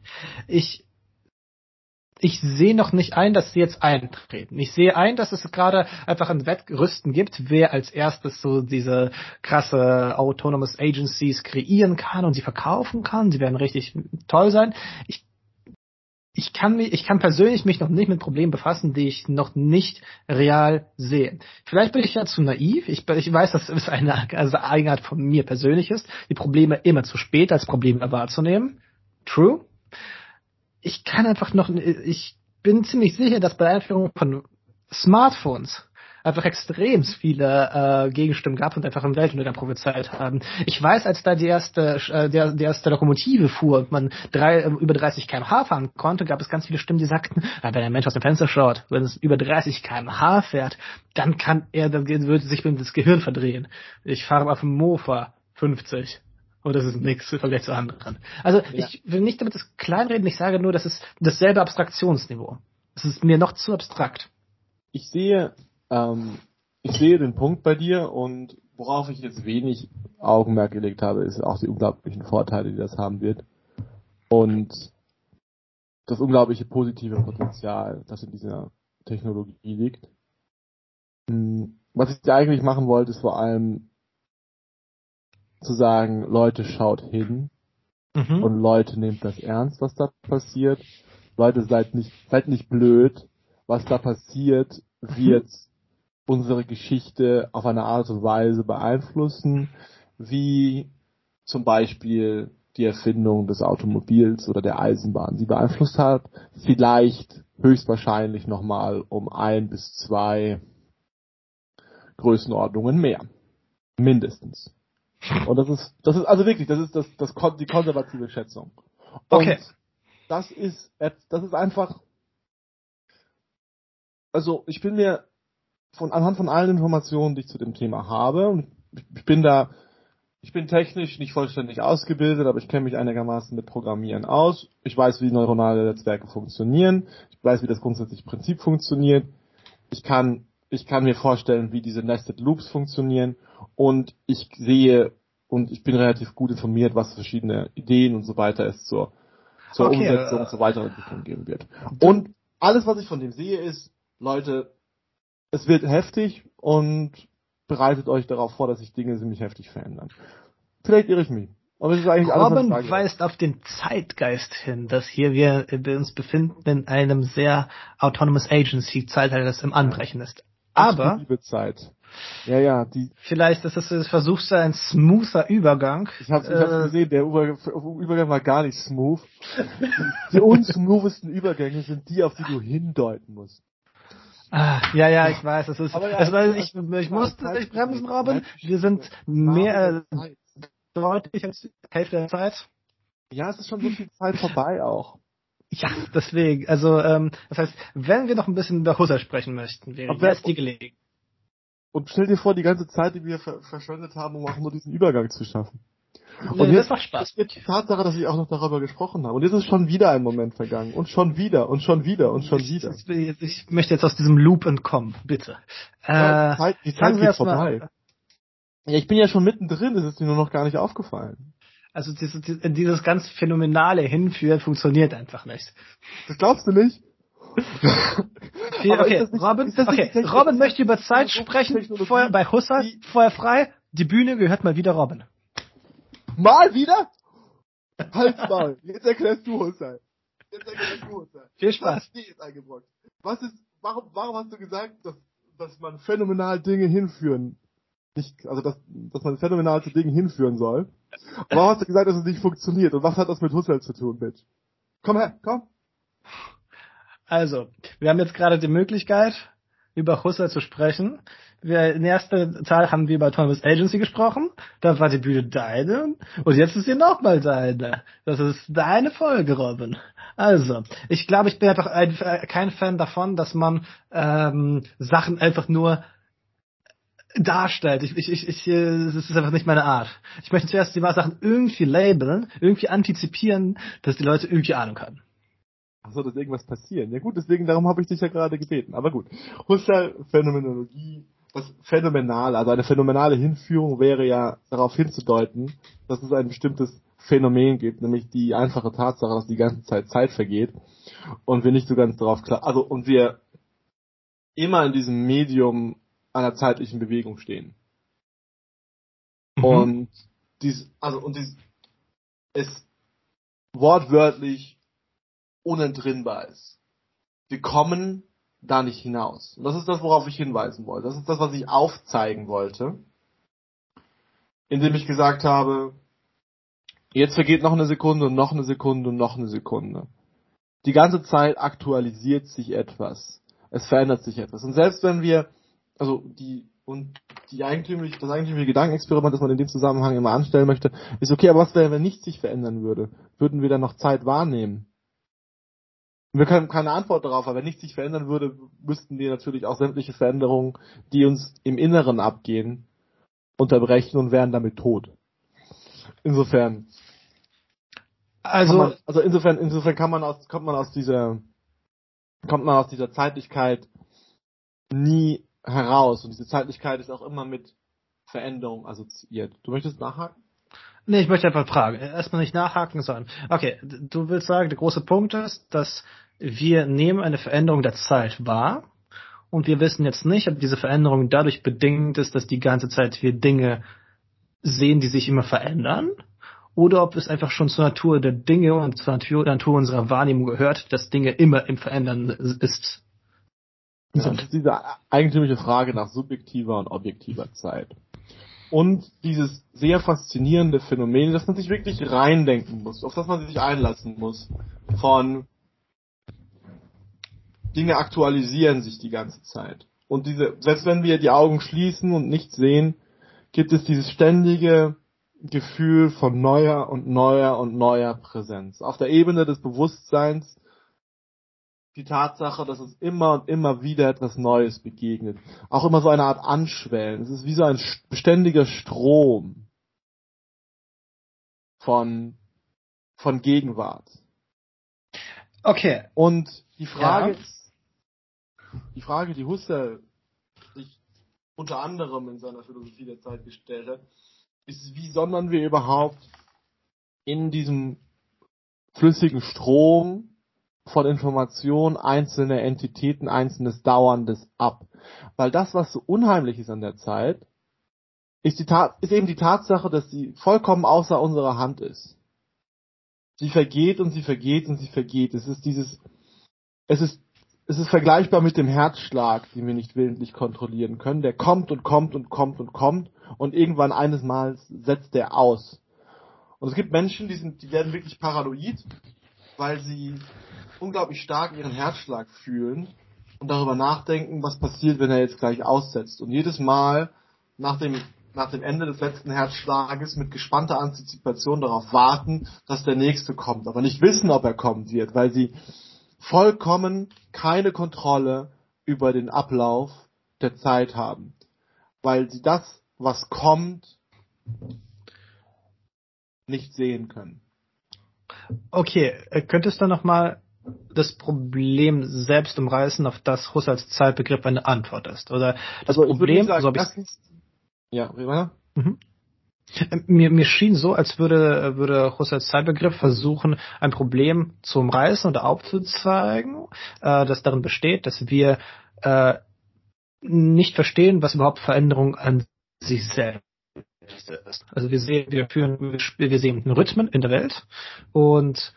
Ich ich sehe noch nicht ein, dass sie jetzt eintreten. Ich sehe ein, dass es gerade einfach ein Wettrüsten gibt, wer als erstes so diese krasse Autonomous Agencies kreieren kann und sie verkaufen kann. Sie werden richtig toll sein. Ich ich kann mich, ich kann persönlich mich noch nicht mit Problemen befassen, die ich noch nicht real sehe. Vielleicht bin ich ja zu naiv. Ich, ich weiß, dass es eine also Eigenart von mir persönlich ist, die Probleme immer zu spät als Probleme wahrzunehmen. True ich kann einfach noch, ich bin ziemlich sicher, dass bei der Einführung von Smartphones einfach extrem viele äh, Gegenstimmen gab und einfach im Weltuntergang prophezeit haben. Ich weiß, als da die erste, äh, der, die erste Lokomotive fuhr und man drei, äh, über 30 km/h fahren konnte, gab es ganz viele Stimmen, die sagten, ah, wenn ein Mensch aus dem Fenster schaut, wenn es über 30 km/h fährt, dann kann er, dann würde sich das Gehirn verdrehen. Ich fahre auf dem Mofa 50 und das ist nichts im Vergleich zu anderen. Also ja. ich will nicht damit das kleinreden, ich sage nur, das ist dasselbe Abstraktionsniveau. Es ist mir noch zu abstrakt. Ich sehe, ähm, ich sehe den Punkt bei dir und worauf ich jetzt wenig Augenmerk gelegt habe, ist auch die unglaublichen Vorteile, die das haben wird. Und das unglaubliche positive Potenzial, das in dieser Technologie liegt. Hm, was ich eigentlich machen wollte, ist vor allem zu sagen, Leute schaut hin mhm. und Leute nehmt das ernst, was da passiert. Leute seid nicht, seid nicht blöd. Was da passiert, wird unsere Geschichte auf eine Art und Weise beeinflussen, wie zum Beispiel die Erfindung des Automobils oder der Eisenbahn sie beeinflusst hat. Vielleicht höchstwahrscheinlich nochmal um ein bis zwei Größenordnungen mehr. Mindestens. Und das ist, das ist also wirklich, das ist das, das die konservative Schätzung. Und okay. Das ist, das ist einfach, also ich bin mir von anhand von allen Informationen, die ich zu dem Thema habe, und ich bin da, ich bin technisch nicht vollständig ausgebildet, aber ich kenne mich einigermaßen mit Programmieren aus. Ich weiß, wie neuronale Netzwerke funktionieren. Ich weiß, wie das grundsätzliche Prinzip funktioniert. Ich kann, ich kann mir vorstellen, wie diese Nested Loops funktionieren und ich sehe und ich bin relativ gut informiert, was verschiedene Ideen und so weiter es zur, zur okay, Umsetzung, äh, zur Weiterentwicklung geben wird. Und alles, was ich von dem sehe, ist, Leute, es wird heftig und bereitet euch darauf vor, dass sich Dinge ziemlich heftig verändern. Vielleicht irre ich mich. Aber es ist eigentlich Robin alles, weist auf den Zeitgeist hin, dass hier wir, wir uns befinden in einem sehr autonomous agency Zeitalter, das im Anbrechen ist. Aber liebe Zeit. Ja, ja, die. Vielleicht ist es versuchst du ein smoother Übergang. Ich hab's, ich hab's äh, gesehen, der Übergang war gar nicht smooth. die unsmoothesten Übergänge sind die, auf die du hindeuten musst. Ah, ja, ja, ich weiß, es ist, ja, also, ich, ich musste dich bremsen, Robin. Wir sind mehr äh, deutlich als die Hälfte der Zeit. Ja, es ist schon so viel Zeit vorbei auch. Ja, deswegen. Also, ähm, das heißt, wenn wir noch ein bisschen über Husser sprechen möchten, wäre jetzt die Gelegenheit. Und stell dir vor, die ganze Zeit, die wir ver verschwendet haben, um auch nur diesen Übergang zu schaffen. Und nee, jetzt macht Spaß. Jetzt die Tatsache, dass ich auch noch darüber gesprochen habe. Und jetzt ist schon wieder ein Moment vergangen. Und schon wieder, und schon wieder, und schon wieder. Ich, ich möchte jetzt aus diesem Loop entkommen, bitte. Äh, die Zeit, die Zeit geht vorbei. Mal. Ja, ich bin ja schon mittendrin, es ist dir nur noch gar nicht aufgefallen. Also dieses, dieses ganz phänomenale Hinführen funktioniert einfach nicht. Das glaubst du nicht? okay, nicht, Robin, okay. Robin möchte über Zeit sprechen. Vorher bei Husser, vorher frei. Die Bühne gehört mal wieder Robin. Mal wieder? Halt's mal. Jetzt erklärst du Husser. Jetzt erklärst du Husser. Viel Spaß. Was ist, warum, warum hast du gesagt, dass, dass man phänomenal Dinge hinführen nicht, also dass, dass man phänomenal zu Dingen hinführen soll. Warum hast du gesagt, dass es nicht funktioniert? Und was hat das mit Husserl zu tun, Bitch? Komm her, komm. Also, wir haben jetzt gerade die Möglichkeit, über Husserl zu sprechen. Wir, in erster Zahl haben wir über Thomas Agency gesprochen, da war die Bühne deine und jetzt ist sie nochmal deine. Das ist deine Folge, Robin. Also, ich glaube, ich bin einfach ein, kein Fan davon, dass man ähm, Sachen einfach nur darstellt. Ich, ich, ich, ich, das ist einfach nicht meine Art. Ich möchte zuerst die Sachen irgendwie labeln, irgendwie antizipieren, dass die Leute irgendwie Ahnung haben. Ach so, dass irgendwas passieren. Ja gut, deswegen, darum habe ich dich ja gerade gebeten. Aber gut. Husserl, Phänomenologie, das Phänomenale, also eine phänomenale Hinführung wäre ja darauf hinzudeuten, dass es ein bestimmtes Phänomen gibt, nämlich die einfache Tatsache, dass die ganze Zeit Zeit vergeht und wir nicht so ganz darauf klar, also und wir immer in diesem Medium einer zeitlichen Bewegung stehen. Mhm. Und dies, also und dies, es wortwörtlich unentrinnbar ist. Wir kommen da nicht hinaus. Und das ist das, worauf ich hinweisen wollte. Das ist das, was ich aufzeigen wollte, indem ich gesagt habe, jetzt vergeht noch eine Sekunde und noch eine Sekunde und noch eine Sekunde. Die ganze Zeit aktualisiert sich etwas. Es verändert sich etwas. Und selbst wenn wir, also die, und die eigentümliche, das eigentümliche Gedankenexperiment, das man in dem Zusammenhang immer anstellen möchte, ist okay, aber was wäre, wenn nichts sich verändern würde? Würden wir dann noch Zeit wahrnehmen? Wir können keine Antwort darauf, aber wenn nichts sich verändern würde, müssten wir natürlich auch sämtliche Veränderungen, die uns im Inneren abgehen, unterbrechen und wären damit tot. Insofern. Also, man, also insofern, insofern kann man aus, kommt man aus dieser, kommt man aus dieser Zeitlichkeit nie heraus. Und diese Zeitlichkeit ist auch immer mit Veränderung assoziiert. Du möchtest nachhaken? Nee, ich möchte einfach fragen. Erstmal nicht nachhaken, sondern, okay, du willst sagen, der große Punkt ist, dass wir nehmen eine Veränderung der Zeit wahr und wir wissen jetzt nicht, ob diese Veränderung dadurch bedingt ist, dass die ganze Zeit wir Dinge sehen, die sich immer verändern, oder ob es einfach schon zur Natur der Dinge und zur Natur, unserer Wahrnehmung gehört, dass Dinge immer im Verändern ist. Ja, das ist diese eigentümliche Frage nach subjektiver und objektiver Zeit. Und dieses sehr faszinierende Phänomen, dass man sich wirklich reindenken muss, auf das man sich einlassen muss, von Dinge aktualisieren sich die ganze Zeit. Und diese, selbst wenn wir die Augen schließen und nichts sehen, gibt es dieses ständige Gefühl von neuer und neuer und neuer Präsenz. Auf der Ebene des Bewusstseins die Tatsache, dass es immer und immer wieder etwas Neues begegnet. Auch immer so eine Art Anschwellen. Es ist wie so ein beständiger Strom von, von Gegenwart. Okay. Und die Frage ja. ist, die Frage, die Husserl sich unter anderem in seiner Philosophie der Zeit gestellt hat, ist, wie sondern wir überhaupt in diesem flüssigen Strom von Informationen einzelne Entitäten, einzelnes Dauerndes ab. Weil das, was so unheimlich ist an der Zeit, ist, die ist eben die Tatsache, dass sie vollkommen außer unserer Hand ist. Sie vergeht und sie vergeht und sie vergeht. Es ist dieses, es ist es ist vergleichbar mit dem Herzschlag, den wir nicht willentlich kontrollieren können. Der kommt und kommt und kommt und kommt und irgendwann eines Mals setzt der aus. Und es gibt Menschen, die sind, die werden wirklich paranoid, weil sie unglaublich stark ihren Herzschlag fühlen und darüber nachdenken, was passiert, wenn er jetzt gleich aussetzt. Und jedes Mal nach dem nach dem Ende des letzten Herzschlages mit gespannter Antizipation darauf warten, dass der nächste kommt, aber nicht wissen, ob er kommen wird, weil sie vollkommen keine Kontrolle über den Ablauf der Zeit haben, weil sie das, was kommt, nicht sehen können. Okay, äh, könntest du noch mal das Problem selbst umreißen, auf das Husserls Zeitbegriff eine Antwort ist? Oder das also, Problem, sagen, so habe ich ja, wie war mhm. Mir, mir schien so, als würde, würde Husserls Zeitbegriff versuchen, ein Problem zu umreißen oder aufzuzeigen, äh, das darin besteht, dass wir äh, nicht verstehen, was überhaupt Veränderung an sich selbst ist. Also wir sehen, wir führen, wir sehen Rhythmen in der Welt und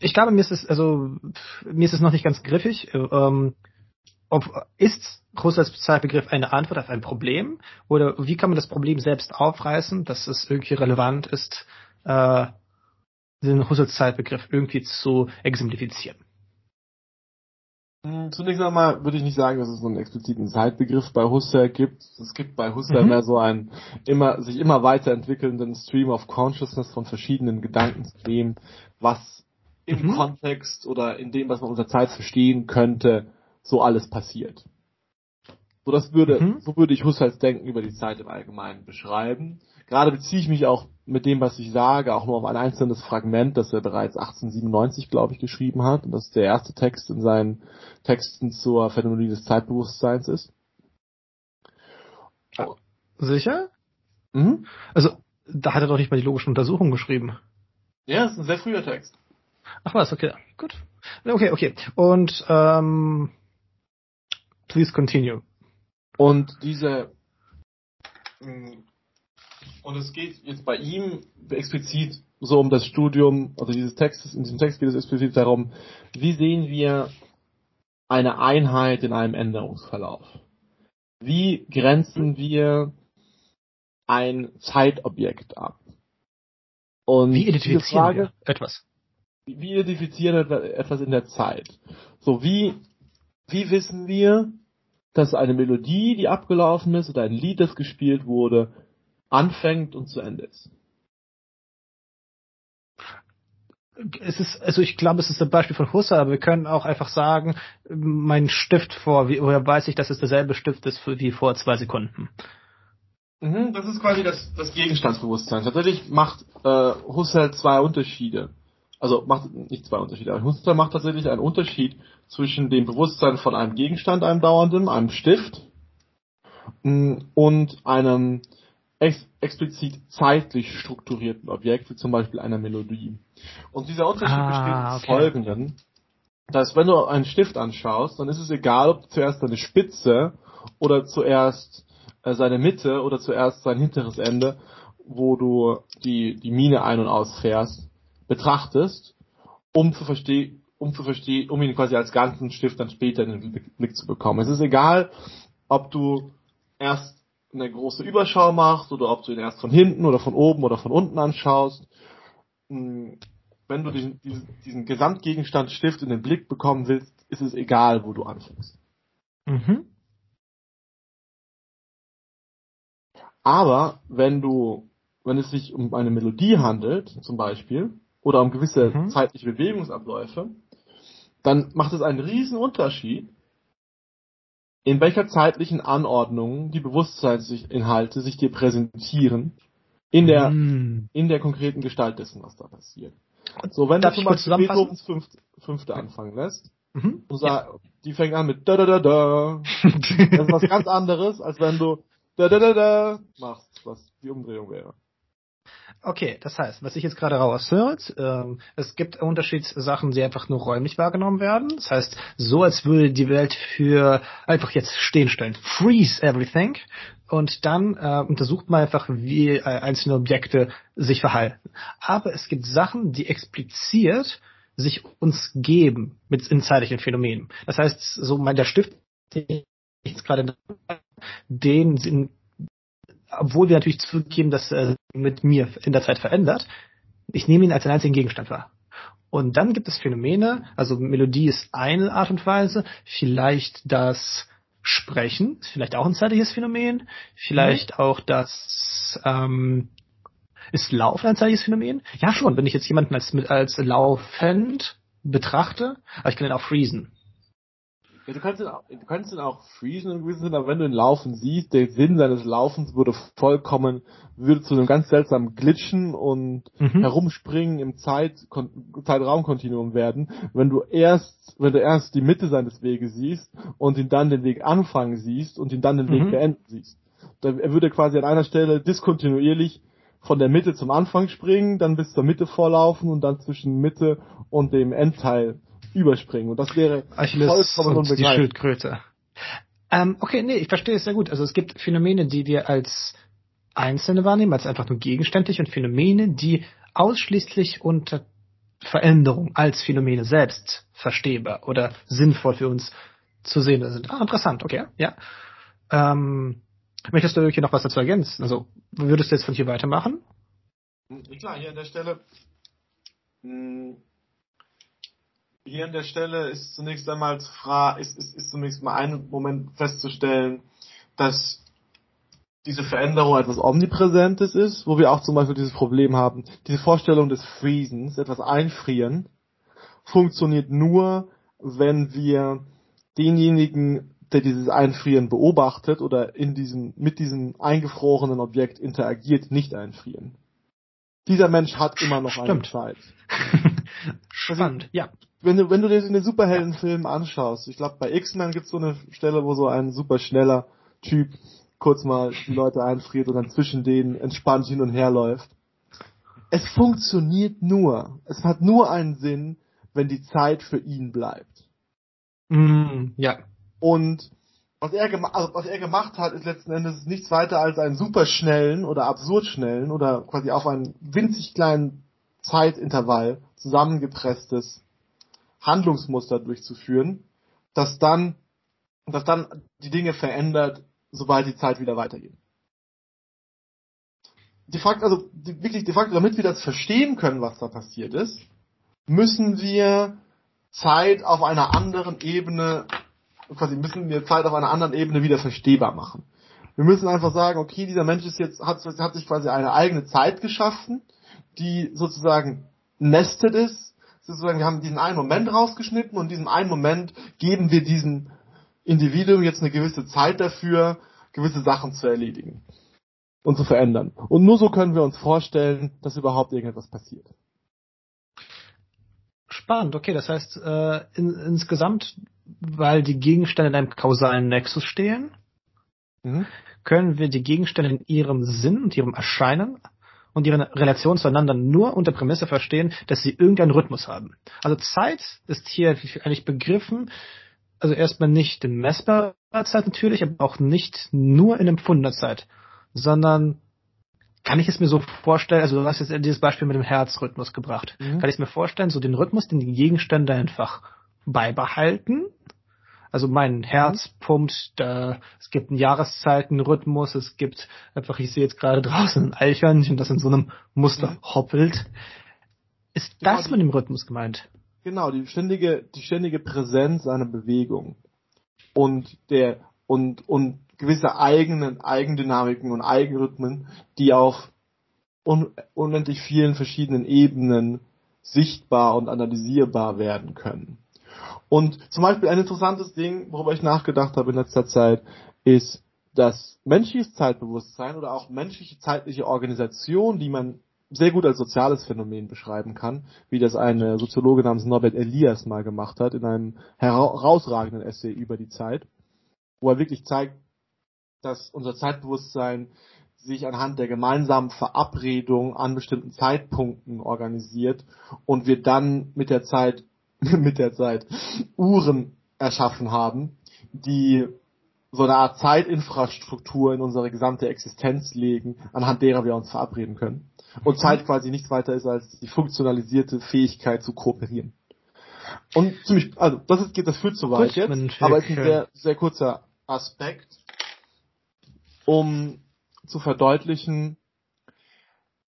ich glaube, mir ist es, also mir ist es noch nicht ganz griffig. Ähm, ob, ist Husserls Zeitbegriff eine Antwort auf ein Problem? Oder wie kann man das Problem selbst aufreißen, dass es irgendwie relevant ist, äh, den Husserls Zeitbegriff irgendwie zu exemplifizieren? Hm, zunächst einmal würde ich nicht sagen, dass es so einen expliziten Zeitbegriff bei Husserl gibt. Es gibt bei Husserl mhm. mehr so einen immer, sich immer weiterentwickelnden Stream of Consciousness von verschiedenen Gedankensystemen, was im mhm. Kontext oder in dem, was man unter Zeit verstehen könnte, so alles passiert. So das würde, mhm. so würde ich Husserls Denken über die Zeit im Allgemeinen beschreiben. Gerade beziehe ich mich auch mit dem, was ich sage, auch nur auf ein einzelnes Fragment, das er bereits 1897, glaube ich, geschrieben hat. Und das ist der erste Text in seinen Texten zur Phänomenologie des Zeitbewusstseins ist. Oh. Sicher? Mhm. Also, da hat er doch nicht mal die logischen Untersuchungen geschrieben. Ja, das ist ein sehr früher Text. Ach was, okay, gut. Okay, okay. Und ähm, please continue. Und diese mm, und es geht jetzt bei ihm explizit so um das Studium, also dieses Textes, in diesem Text geht es explizit darum, wie sehen wir eine Einheit in einem Änderungsverlauf? Wie grenzen wir ein Zeitobjekt ab? Und wie identifizieren Frage, wir etwas? Wie identifizieren wir etwas in der Zeit? So, wie, wie wissen wir, dass eine Melodie, die abgelaufen ist, oder ein Lied, das gespielt wurde, anfängt und zu Ende ist. Es ist, also ich glaube, es ist ein Beispiel von Husserl, aber wir können auch einfach sagen, mein Stift vor, wie, woher weiß ich, dass es derselbe Stift ist wie vor zwei Sekunden? Mhm, das ist quasi das, das Gegenstandsbewusstsein. Tatsächlich macht äh, Husserl zwei Unterschiede. Also macht nicht zwei Unterschiede, aber Husserl macht tatsächlich einen Unterschied zwischen dem Bewusstsein von einem Gegenstand, einem dauernden, einem Stift, mm, und einem ex explizit zeitlich strukturierten Objekt, wie zum Beispiel einer Melodie. Und dieser Unterschied ah, besteht im okay. folgenden, dass wenn du einen Stift anschaust, dann ist es egal, ob du zuerst deine Spitze oder zuerst äh, seine Mitte oder zuerst sein hinteres Ende, wo du die, die Mine ein- und ausfährst, betrachtest, um zu verstehen, um zu verstehen, um ihn quasi als ganzen Stift dann später in den Blick zu bekommen. Es ist egal, ob du erst eine große Überschau machst oder ob du ihn erst von hinten oder von oben oder von unten anschaust. Hm, wenn du diesen, diesen, diesen Gesamtgegenstand Stift in den Blick bekommen willst, ist es egal, wo du anfängst. Mhm. Aber wenn du, wenn es sich um eine Melodie handelt, zum Beispiel, oder um gewisse mhm. zeitliche Bewegungsabläufe, dann macht es einen riesen Unterschied, in welcher zeitlichen Anordnung die Bewusstseinsinhalte sich dir präsentieren in der, mm. in der konkreten Gestalt dessen, was da passiert. So, wenn Darf du zum Beispiel Beethovens fünfte, fünfte anfangen lässt, mhm. und sag, ja. die fängt an mit da da da da. das ist was ganz anderes, als wenn du da da da da machst, was die Umdrehung wäre. Okay, das heißt, was ich jetzt gerade raushört, ähm, es gibt Unterschiedssachen, die einfach nur räumlich wahrgenommen werden. Das heißt, so als würde die Welt für einfach jetzt stehen stellen. Freeze everything. Und dann äh, untersucht man einfach, wie äh, einzelne Objekte sich verhalten. Aber es gibt Sachen, die expliziert sich uns geben mit in zeitlichen Phänomenen. Das heißt, so mein der Stift, den ich jetzt gerade den obwohl wir natürlich zugeben, dass er mit mir in der Zeit verändert, ich nehme ihn als einen einzigen Gegenstand wahr. Und dann gibt es Phänomene, also Melodie ist eine Art und Weise, vielleicht das Sprechen, vielleicht auch ein zeitliches Phänomen, vielleicht mhm. auch das ähm, ist Laufen ein zeitliches Phänomen? Ja schon, wenn ich jetzt jemanden als, als laufend betrachte, aber ich kann ihn auch freezen. Ja, du kannst ihn auch, du kannst ihn auch freezen in gewissem Sinne, aber wenn du ihn laufen siehst, der Sinn seines Laufens würde vollkommen, würde zu einem ganz seltsamen Glitchen und mhm. Herumspringen im Zeit, Zeitraumkontinuum werden, wenn du erst, wenn du erst die Mitte seines Weges siehst und ihn dann den Weg anfangen siehst und ihn dann den Weg mhm. beenden siehst. Er würde quasi an einer Stelle diskontinuierlich von der Mitte zum Anfang springen, dann bis zur Mitte vorlaufen und dann zwischen Mitte und dem Endteil überspringen. Und das wäre Achilles vollkommen und die Schildkröte. Ähm, okay, nee, ich verstehe es sehr gut. Also es gibt Phänomene, die wir als Einzelne wahrnehmen, als einfach nur gegenständlich und Phänomene, die ausschließlich unter Veränderung als Phänomene selbst verstehbar oder sinnvoll für uns zu sehen sind. Ah, interessant, okay, ja. Ähm, möchtest du hier noch was dazu ergänzen? Also, würdest du jetzt von hier weitermachen? Klar, hier an der Stelle. Mh, hm, hier an der Stelle ist zunächst einmal zu fragen, ist, ist, ist zunächst mal ein Moment festzustellen, dass diese Veränderung etwas Omnipräsentes ist, wo wir auch zum Beispiel dieses Problem haben, diese Vorstellung des Freezens, etwas einfrieren, funktioniert nur, wenn wir denjenigen, der dieses Einfrieren beobachtet oder in diesem, mit diesem eingefrorenen Objekt interagiert, nicht einfrieren. Dieser Mensch hat immer noch Stimmt. eine Zeit. Spannend, ja. Wenn du, wenn du dir den Superheldenfilm anschaust, ich glaube bei X-Men gibt es so eine Stelle, wo so ein super schneller Typ kurz mal die Leute einfriert und dann zwischen denen entspannt hin und her läuft. Es funktioniert nur. Es hat nur einen Sinn, wenn die Zeit für ihn bleibt. Mm, ja. Und was er, also was er gemacht hat, ist letzten Endes nichts weiter als einen superschnellen oder absurd schnellen oder quasi auf einen winzig kleinen Zeitintervall zusammengepresstes Handlungsmuster durchzuführen, das dann, das dann die Dinge verändert, sobald die Zeit wieder weitergeht. De facto, also wirklich de facto, damit wir das verstehen können, was da passiert ist, müssen wir Zeit auf einer anderen Ebene, quasi müssen wir Zeit auf einer anderen Ebene wieder verstehbar machen. Wir müssen einfach sagen, okay, dieser Mensch ist jetzt, hat, hat sich quasi eine eigene Zeit geschaffen, die sozusagen nested ist. Sozusagen, wir haben diesen einen Moment rausgeschnitten und diesem einen Moment geben wir diesem Individuum jetzt eine gewisse Zeit dafür, gewisse Sachen zu erledigen und zu verändern. Und nur so können wir uns vorstellen, dass überhaupt irgendetwas passiert. Spannend, okay, das heißt äh, in, insgesamt, weil die Gegenstände in einem kausalen Nexus stehen, mhm. können wir die Gegenstände in ihrem Sinn und ihrem Erscheinen und ihre Relation zueinander nur unter Prämisse verstehen, dass sie irgendeinen Rhythmus haben. Also Zeit ist hier eigentlich begriffen, also erstmal nicht in messbarer Zeit natürlich, aber auch nicht nur in empfundener Zeit, sondern kann ich es mir so vorstellen, also du hast jetzt dieses Beispiel mit dem Herzrhythmus gebracht. Mhm. Kann ich es mir vorstellen, so den Rhythmus, den die Gegenstände einfach beibehalten? Also mein Herz mhm. pumpt, da, es gibt einen Jahreszeitenrhythmus, es gibt einfach, ich sehe jetzt gerade draußen ein Eichhörnchen, das in so einem Muster mhm. hoppelt. Ist das genau, mit dem Rhythmus gemeint? Genau, die ständige, die ständige Präsenz einer Bewegung und der und und gewisse eigenen Eigendynamiken und Eigenrhythmen, die auf un unendlich vielen verschiedenen Ebenen sichtbar und analysierbar werden können. Und zum Beispiel ein interessantes Ding, worüber ich nachgedacht habe in letzter Zeit, ist, dass menschliches Zeitbewusstsein oder auch menschliche zeitliche Organisation, die man sehr gut als soziales Phänomen beschreiben kann, wie das eine Soziologe namens Norbert Elias mal gemacht hat in einem herausragenden Essay über die Zeit, wo er wirklich zeigt, dass unser Zeitbewusstsein sich anhand der gemeinsamen Verabredung an bestimmten Zeitpunkten organisiert und wir dann mit der Zeit, mit der Zeit Uhren erschaffen haben, die so eine Art Zeitinfrastruktur in unsere gesamte Existenz legen, anhand derer wir uns verabreden können. Und Zeit quasi nichts weiter ist als die funktionalisierte Fähigkeit zu kooperieren. Und ziemlich, also das ist, das führt zu weit jetzt, aber es ist ein sehr, sehr kurzer Aspekt um zu verdeutlichen,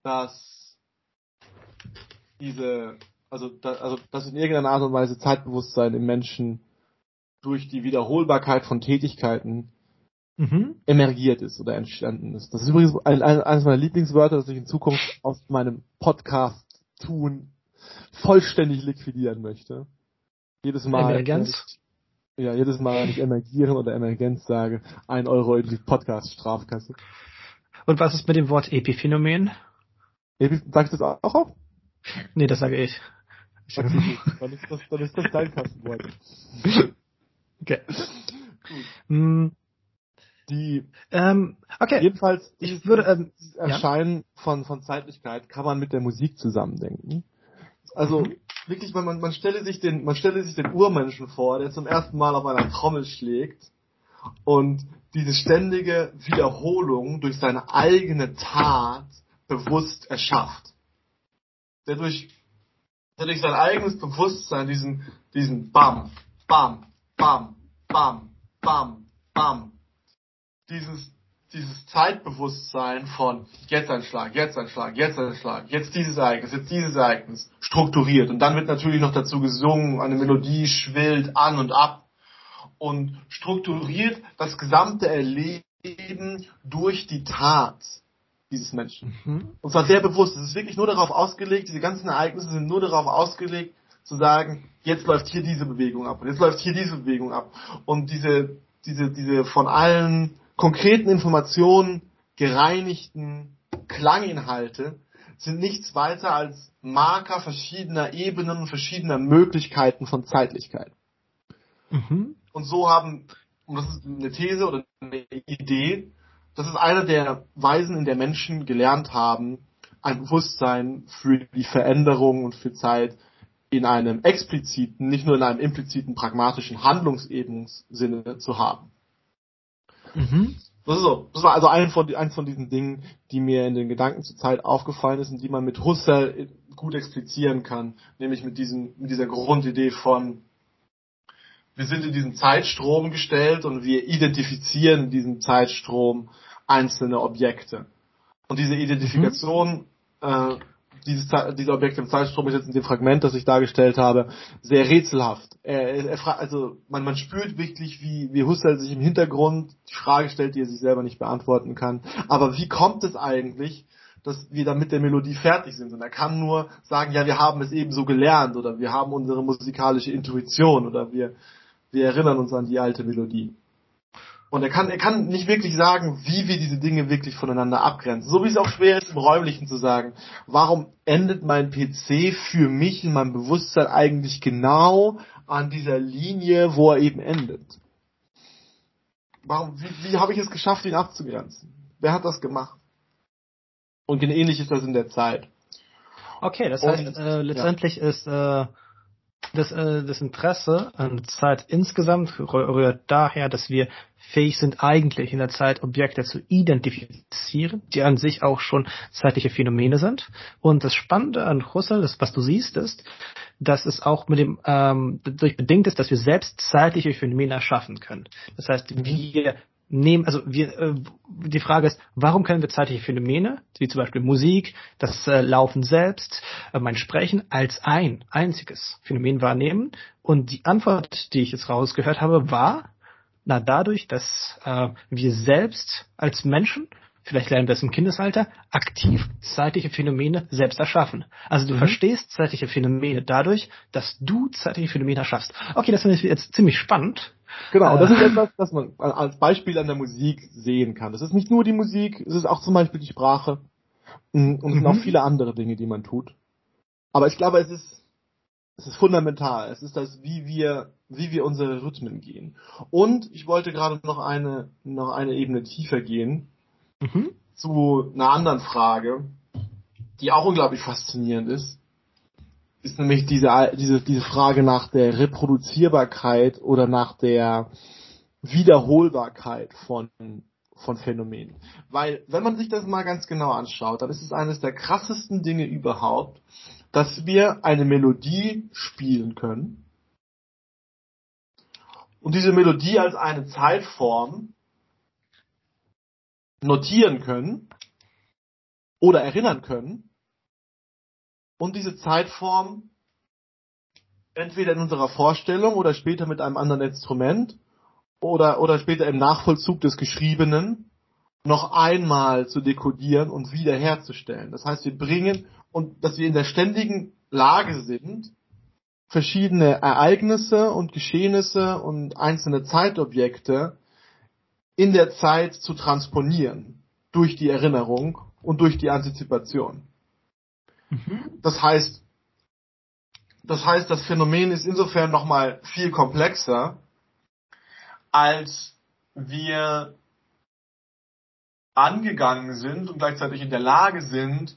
dass diese, also, da, also dass in irgendeiner Art und Weise Zeitbewusstsein im Menschen durch die Wiederholbarkeit von Tätigkeiten mhm. emergiert ist oder entstanden ist. Das ist übrigens ein, ein, eines meiner Lieblingswörter, das ich in Zukunft aus meinem Podcast tun vollständig liquidieren möchte. Jedes Mal. Emergenz? Ja, jedes Mal, wenn ich emergieren oder Emergenz sage, ein Euro in die Podcast-Strafkasse. Und was ist mit dem Wort Epiphänomen? Epi sagst du das auch auf? Nee, das sage ich. Dann, ist das, dann ist das dein Kassenwort. Okay. Hm. Die, ähm, okay. Jedenfalls, ich würde, ähm, Erscheinen ja? von, von Zeitlichkeit kann man mit der Musik zusammendenken. Also, mhm wirklich, man, man stelle sich den, man stelle sich den Urmenschen vor, der zum ersten Mal auf einer Trommel schlägt und diese ständige Wiederholung durch seine eigene Tat bewusst erschafft. Der durch, durch sein eigenes Bewusstsein diesen, diesen Bam, Bam, Bam, Bam, bam, bam. Dieses, dieses Zeitbewusstsein von jetzt ein Schlag, jetzt ein Schlag, jetzt ein Schlag, jetzt dieses Ereignis, jetzt dieses Ereignis strukturiert. Und dann wird natürlich noch dazu gesungen, eine Melodie schwillt an und ab und strukturiert das gesamte Erleben durch die Tat dieses Menschen. Mhm. Und zwar sehr bewusst. Es ist wirklich nur darauf ausgelegt, diese ganzen Ereignisse sind nur darauf ausgelegt, zu sagen, jetzt läuft hier diese Bewegung ab und jetzt läuft hier diese Bewegung ab. Und diese, diese, diese von allen konkreten Informationen gereinigten Klanginhalte sind nichts weiter als Marker verschiedener Ebenen und verschiedener Möglichkeiten von Zeitlichkeit. Mhm. Und so haben, und das ist eine These oder eine Idee, das ist einer der Weisen, in der Menschen gelernt haben, ein Bewusstsein für die Veränderung und für Zeit in einem expliziten, nicht nur in einem impliziten, pragmatischen Handlungsebenssinne zu haben. Mhm. Das ist so. Das war also ein von, eins von diesen Dingen, die mir in den Gedanken zur Zeit aufgefallen ist und die man mit Husserl gut explizieren kann. Nämlich mit diesem, mit dieser Grundidee von, wir sind in diesen Zeitstrom gestellt und wir identifizieren in diesem Zeitstrom einzelne Objekte. Und diese Identifikation mhm. äh, dieses, dieser Objekte im Zeitstrom ist jetzt in dem Fragment, das ich dargestellt habe, sehr rätselhaft. Er, er, er also man, man spürt wirklich, wie, wie Husserl sich im Hintergrund die Frage stellt, die er sich selber nicht beantworten kann. Aber wie kommt es eigentlich, dass wir dann mit der Melodie fertig sind? Und er kann nur sagen, ja, wir haben es eben so gelernt oder wir haben unsere musikalische Intuition oder wir, wir erinnern uns an die alte Melodie. Und er kann, er kann nicht wirklich sagen, wie wir diese Dinge wirklich voneinander abgrenzen. So wie es auch schwer ist, im Räumlichen zu sagen, warum endet mein PC für mich in meinem Bewusstsein eigentlich genau an dieser Linie, wo er eben endet? Warum, wie, wie habe ich es geschafft, ihn abzugrenzen? Wer hat das gemacht? Und ähnlich ist das in der Zeit. Okay, das heißt, Und, äh, letztendlich ja. ist äh, das, äh, das Interesse an Zeit insgesamt rührt daher, dass wir fähig sind, eigentlich in der Zeit Objekte zu identifizieren, die an sich auch schon zeitliche Phänomene sind. Und das Spannende an Husserl, das, was du siehst, ist, dass es auch mit dem ähm, dadurch bedingt ist, dass wir selbst zeitliche Phänomene erschaffen können. Das heißt, wir nehmen, also wir, äh, die Frage ist, warum können wir zeitliche Phänomene, wie zum Beispiel Musik, das äh, Laufen selbst, äh, mein Sprechen, als ein einziges Phänomen wahrnehmen? Und die Antwort, die ich jetzt rausgehört habe, war, na dadurch, dass äh, wir selbst als Menschen vielleicht lernen wir es im Kindesalter, aktiv zeitliche Phänomene selbst erschaffen. Also du mhm. verstehst zeitliche Phänomene dadurch, dass du zeitliche Phänomene erschaffst. Okay, das finde ich jetzt ziemlich spannend. Genau, das ist äh. etwas, das man als Beispiel an der Musik sehen kann. Das ist nicht nur die Musik, es ist auch zum Beispiel die Sprache mm, und es sind auch mhm. viele andere Dinge, die man tut. Aber ich glaube, es ist, es ist fundamental. Es ist das, wie wir, wie wir unsere Rhythmen gehen. Und ich wollte gerade noch eine, noch eine Ebene tiefer gehen. Mhm. Zu einer anderen Frage, die auch unglaublich faszinierend ist ist nämlich diese, diese, diese Frage nach der Reproduzierbarkeit oder nach der Wiederholbarkeit von, von Phänomenen. Weil, wenn man sich das mal ganz genau anschaut, dann ist es eines der krassesten Dinge überhaupt, dass wir eine Melodie spielen können und diese Melodie als eine Zeitform notieren können oder erinnern können und diese Zeitform entweder in unserer Vorstellung oder später mit einem anderen Instrument oder, oder später im Nachvollzug des Geschriebenen noch einmal zu dekodieren und wiederherzustellen. Das heißt, wir bringen und dass wir in der ständigen Lage sind, verschiedene Ereignisse und Geschehnisse und einzelne Zeitobjekte in der Zeit zu transponieren durch die Erinnerung und durch die Antizipation. Mhm. Das heißt, das heißt, das Phänomen ist insofern nochmal viel komplexer, als wir angegangen sind und gleichzeitig in der Lage sind,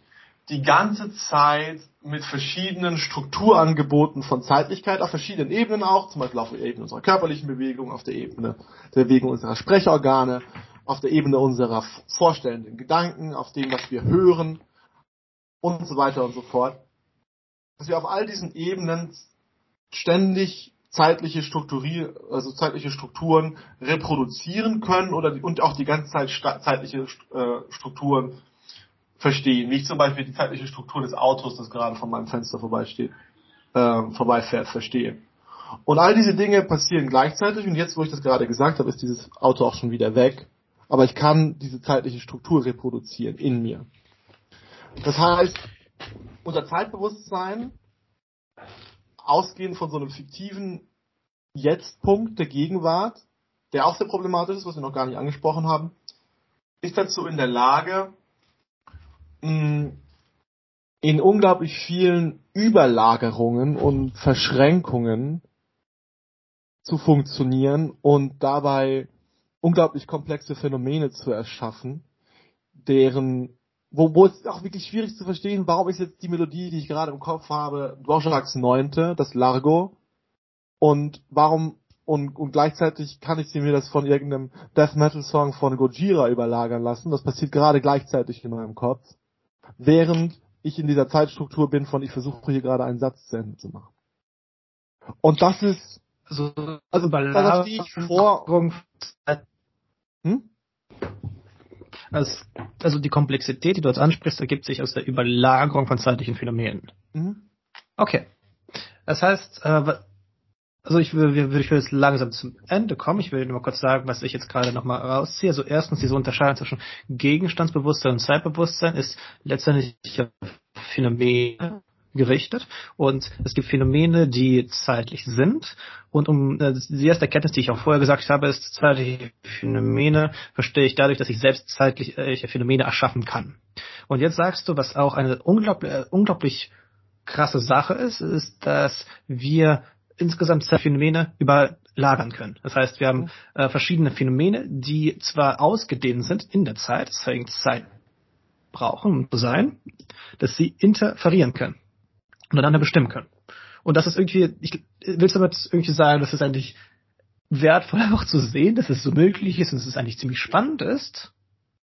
die ganze Zeit mit verschiedenen Strukturangeboten von Zeitlichkeit auf verschiedenen Ebenen auch, zum Beispiel auf der Ebene unserer körperlichen Bewegung, auf der Ebene der Bewegung unserer Sprecherorgane, auf der Ebene unserer vorstellenden Gedanken, auf dem, was wir hören, und so weiter und so fort, dass wir auf all diesen Ebenen ständig zeitliche Strukturier, also zeitliche Strukturen reproduzieren können oder die, und auch die ganze Zeit zeitliche äh, Strukturen verstehen, wie ich zum Beispiel die zeitliche Struktur des Autos, das gerade von meinem Fenster vorbeisteht, äh, vorbeifährt, verstehe. Und all diese Dinge passieren gleichzeitig und jetzt, wo ich das gerade gesagt habe, ist dieses Auto auch schon wieder weg. Aber ich kann diese zeitliche Struktur reproduzieren in mir. Das heißt, unser Zeitbewusstsein, ausgehend von so einem fiktiven Jetztpunkt der Gegenwart, der auch sehr problematisch ist, was wir noch gar nicht angesprochen haben, ist dazu in der Lage, in unglaublich vielen Überlagerungen und Verschränkungen zu funktionieren und dabei unglaublich komplexe Phänomene zu erschaffen, deren wo, wo es auch wirklich schwierig zu verstehen, warum ist jetzt die Melodie, die ich gerade im Kopf habe, Dvorak's Neunte, das Largo, und warum und, und gleichzeitig kann ich sie mir das von irgendeinem Death Metal Song von Gojira überlagern lassen. Das passiert gerade gleichzeitig in meinem Kopf während ich in dieser Zeitstruktur bin von ich versuche hier gerade einen Satz zu Ende zu machen. Und das ist also, also da stehe ich vor. Hm? Also, also die Komplexität, die du jetzt ansprichst, ergibt sich aus der Überlagerung von zeitlichen Phänomenen. Mhm. Okay. Das heißt, äh, also ich will, ich will jetzt langsam zum Ende kommen. Ich will nur kurz sagen, was ich jetzt gerade nochmal rausziehe. Also erstens, diese Unterscheidung zwischen Gegenstandsbewusstsein und Zeitbewusstsein ist letztendlich Phänomene gerichtet und es gibt Phänomene, die zeitlich sind und um äh, die erste Erkenntnis, die ich auch vorher gesagt habe, ist zeitliche Phänomene verstehe ich dadurch, dass ich selbst zeitliche Phänomene erschaffen kann. Und jetzt sagst du, was auch eine unglaublich, äh, unglaublich krasse Sache ist, ist, dass wir insgesamt zwei Phänomene überlagern können. Das heißt, wir haben mhm. äh, verschiedene Phänomene, die zwar ausgedehnt sind in der Zeit, deswegen Zeit brauchen, um zu sein, dass sie interferieren können und einander bestimmen können. Und das ist irgendwie, ich will damit irgendwie sagen, dass es eigentlich wertvoll auch zu sehen, dass es so möglich ist und dass es eigentlich ziemlich spannend ist.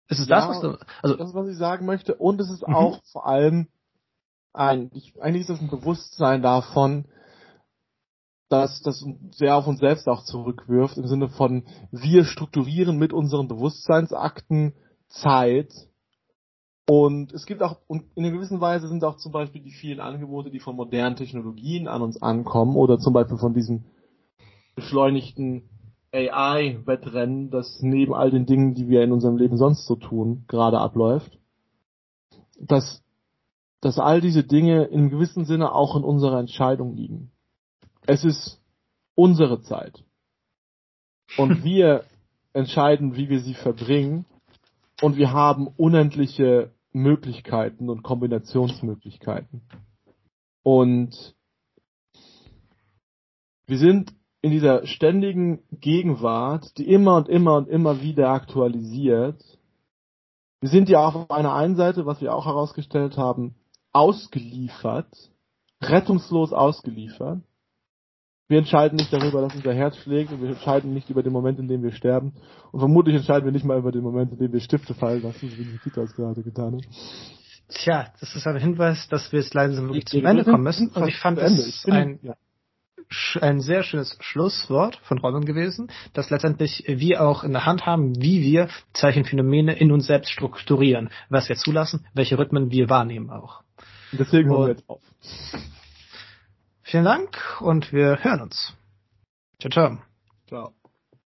Ist es ja, das, was du, also das, was ich sagen möchte, und es ist mhm. auch vor allem ein, ich, eigentlich ist es ein Bewusstsein davon, dass das sehr auf uns selbst auch zurückwirft, im Sinne von, wir strukturieren mit unseren Bewusstseinsakten Zeit. Und es gibt auch, und in einer gewissen Weise sind auch zum Beispiel die vielen Angebote, die von modernen Technologien an uns ankommen, oder zum Beispiel von diesem beschleunigten AI-Wettrennen, das neben all den Dingen, die wir in unserem Leben sonst so tun, gerade abläuft, dass, dass all diese Dinge in gewissem Sinne auch in unserer Entscheidung liegen. Es ist unsere Zeit. Und wir entscheiden, wie wir sie verbringen. Und wir haben unendliche Möglichkeiten und Kombinationsmöglichkeiten. Und wir sind in dieser ständigen Gegenwart, die immer und immer und immer wieder aktualisiert. Wir sind ja auch auf einer einen Seite, was wir auch herausgestellt haben, ausgeliefert, rettungslos ausgeliefert. Wir entscheiden nicht darüber, dass unser Herz schlägt und wir entscheiden nicht über den Moment, in dem wir sterben. Und vermutlich entscheiden wir nicht mal über den Moment, in dem wir Stifte fallen lassen, wie Nikita es gerade getan hat. Tja, das ist ein Hinweis, dass wir jetzt langsam wirklich zum Ende kommen müssen. Und ich fand es ein, ja. ein sehr schönes Schlusswort von Robin gewesen, dass letztendlich wir auch in der Hand haben, wie wir Zeichenphänomene in uns selbst strukturieren, was wir zulassen, welche Rhythmen wir wahrnehmen auch. Und deswegen hören wir jetzt auf. Vielen Dank und wir hören uns. Ciao, ciao. Ciao.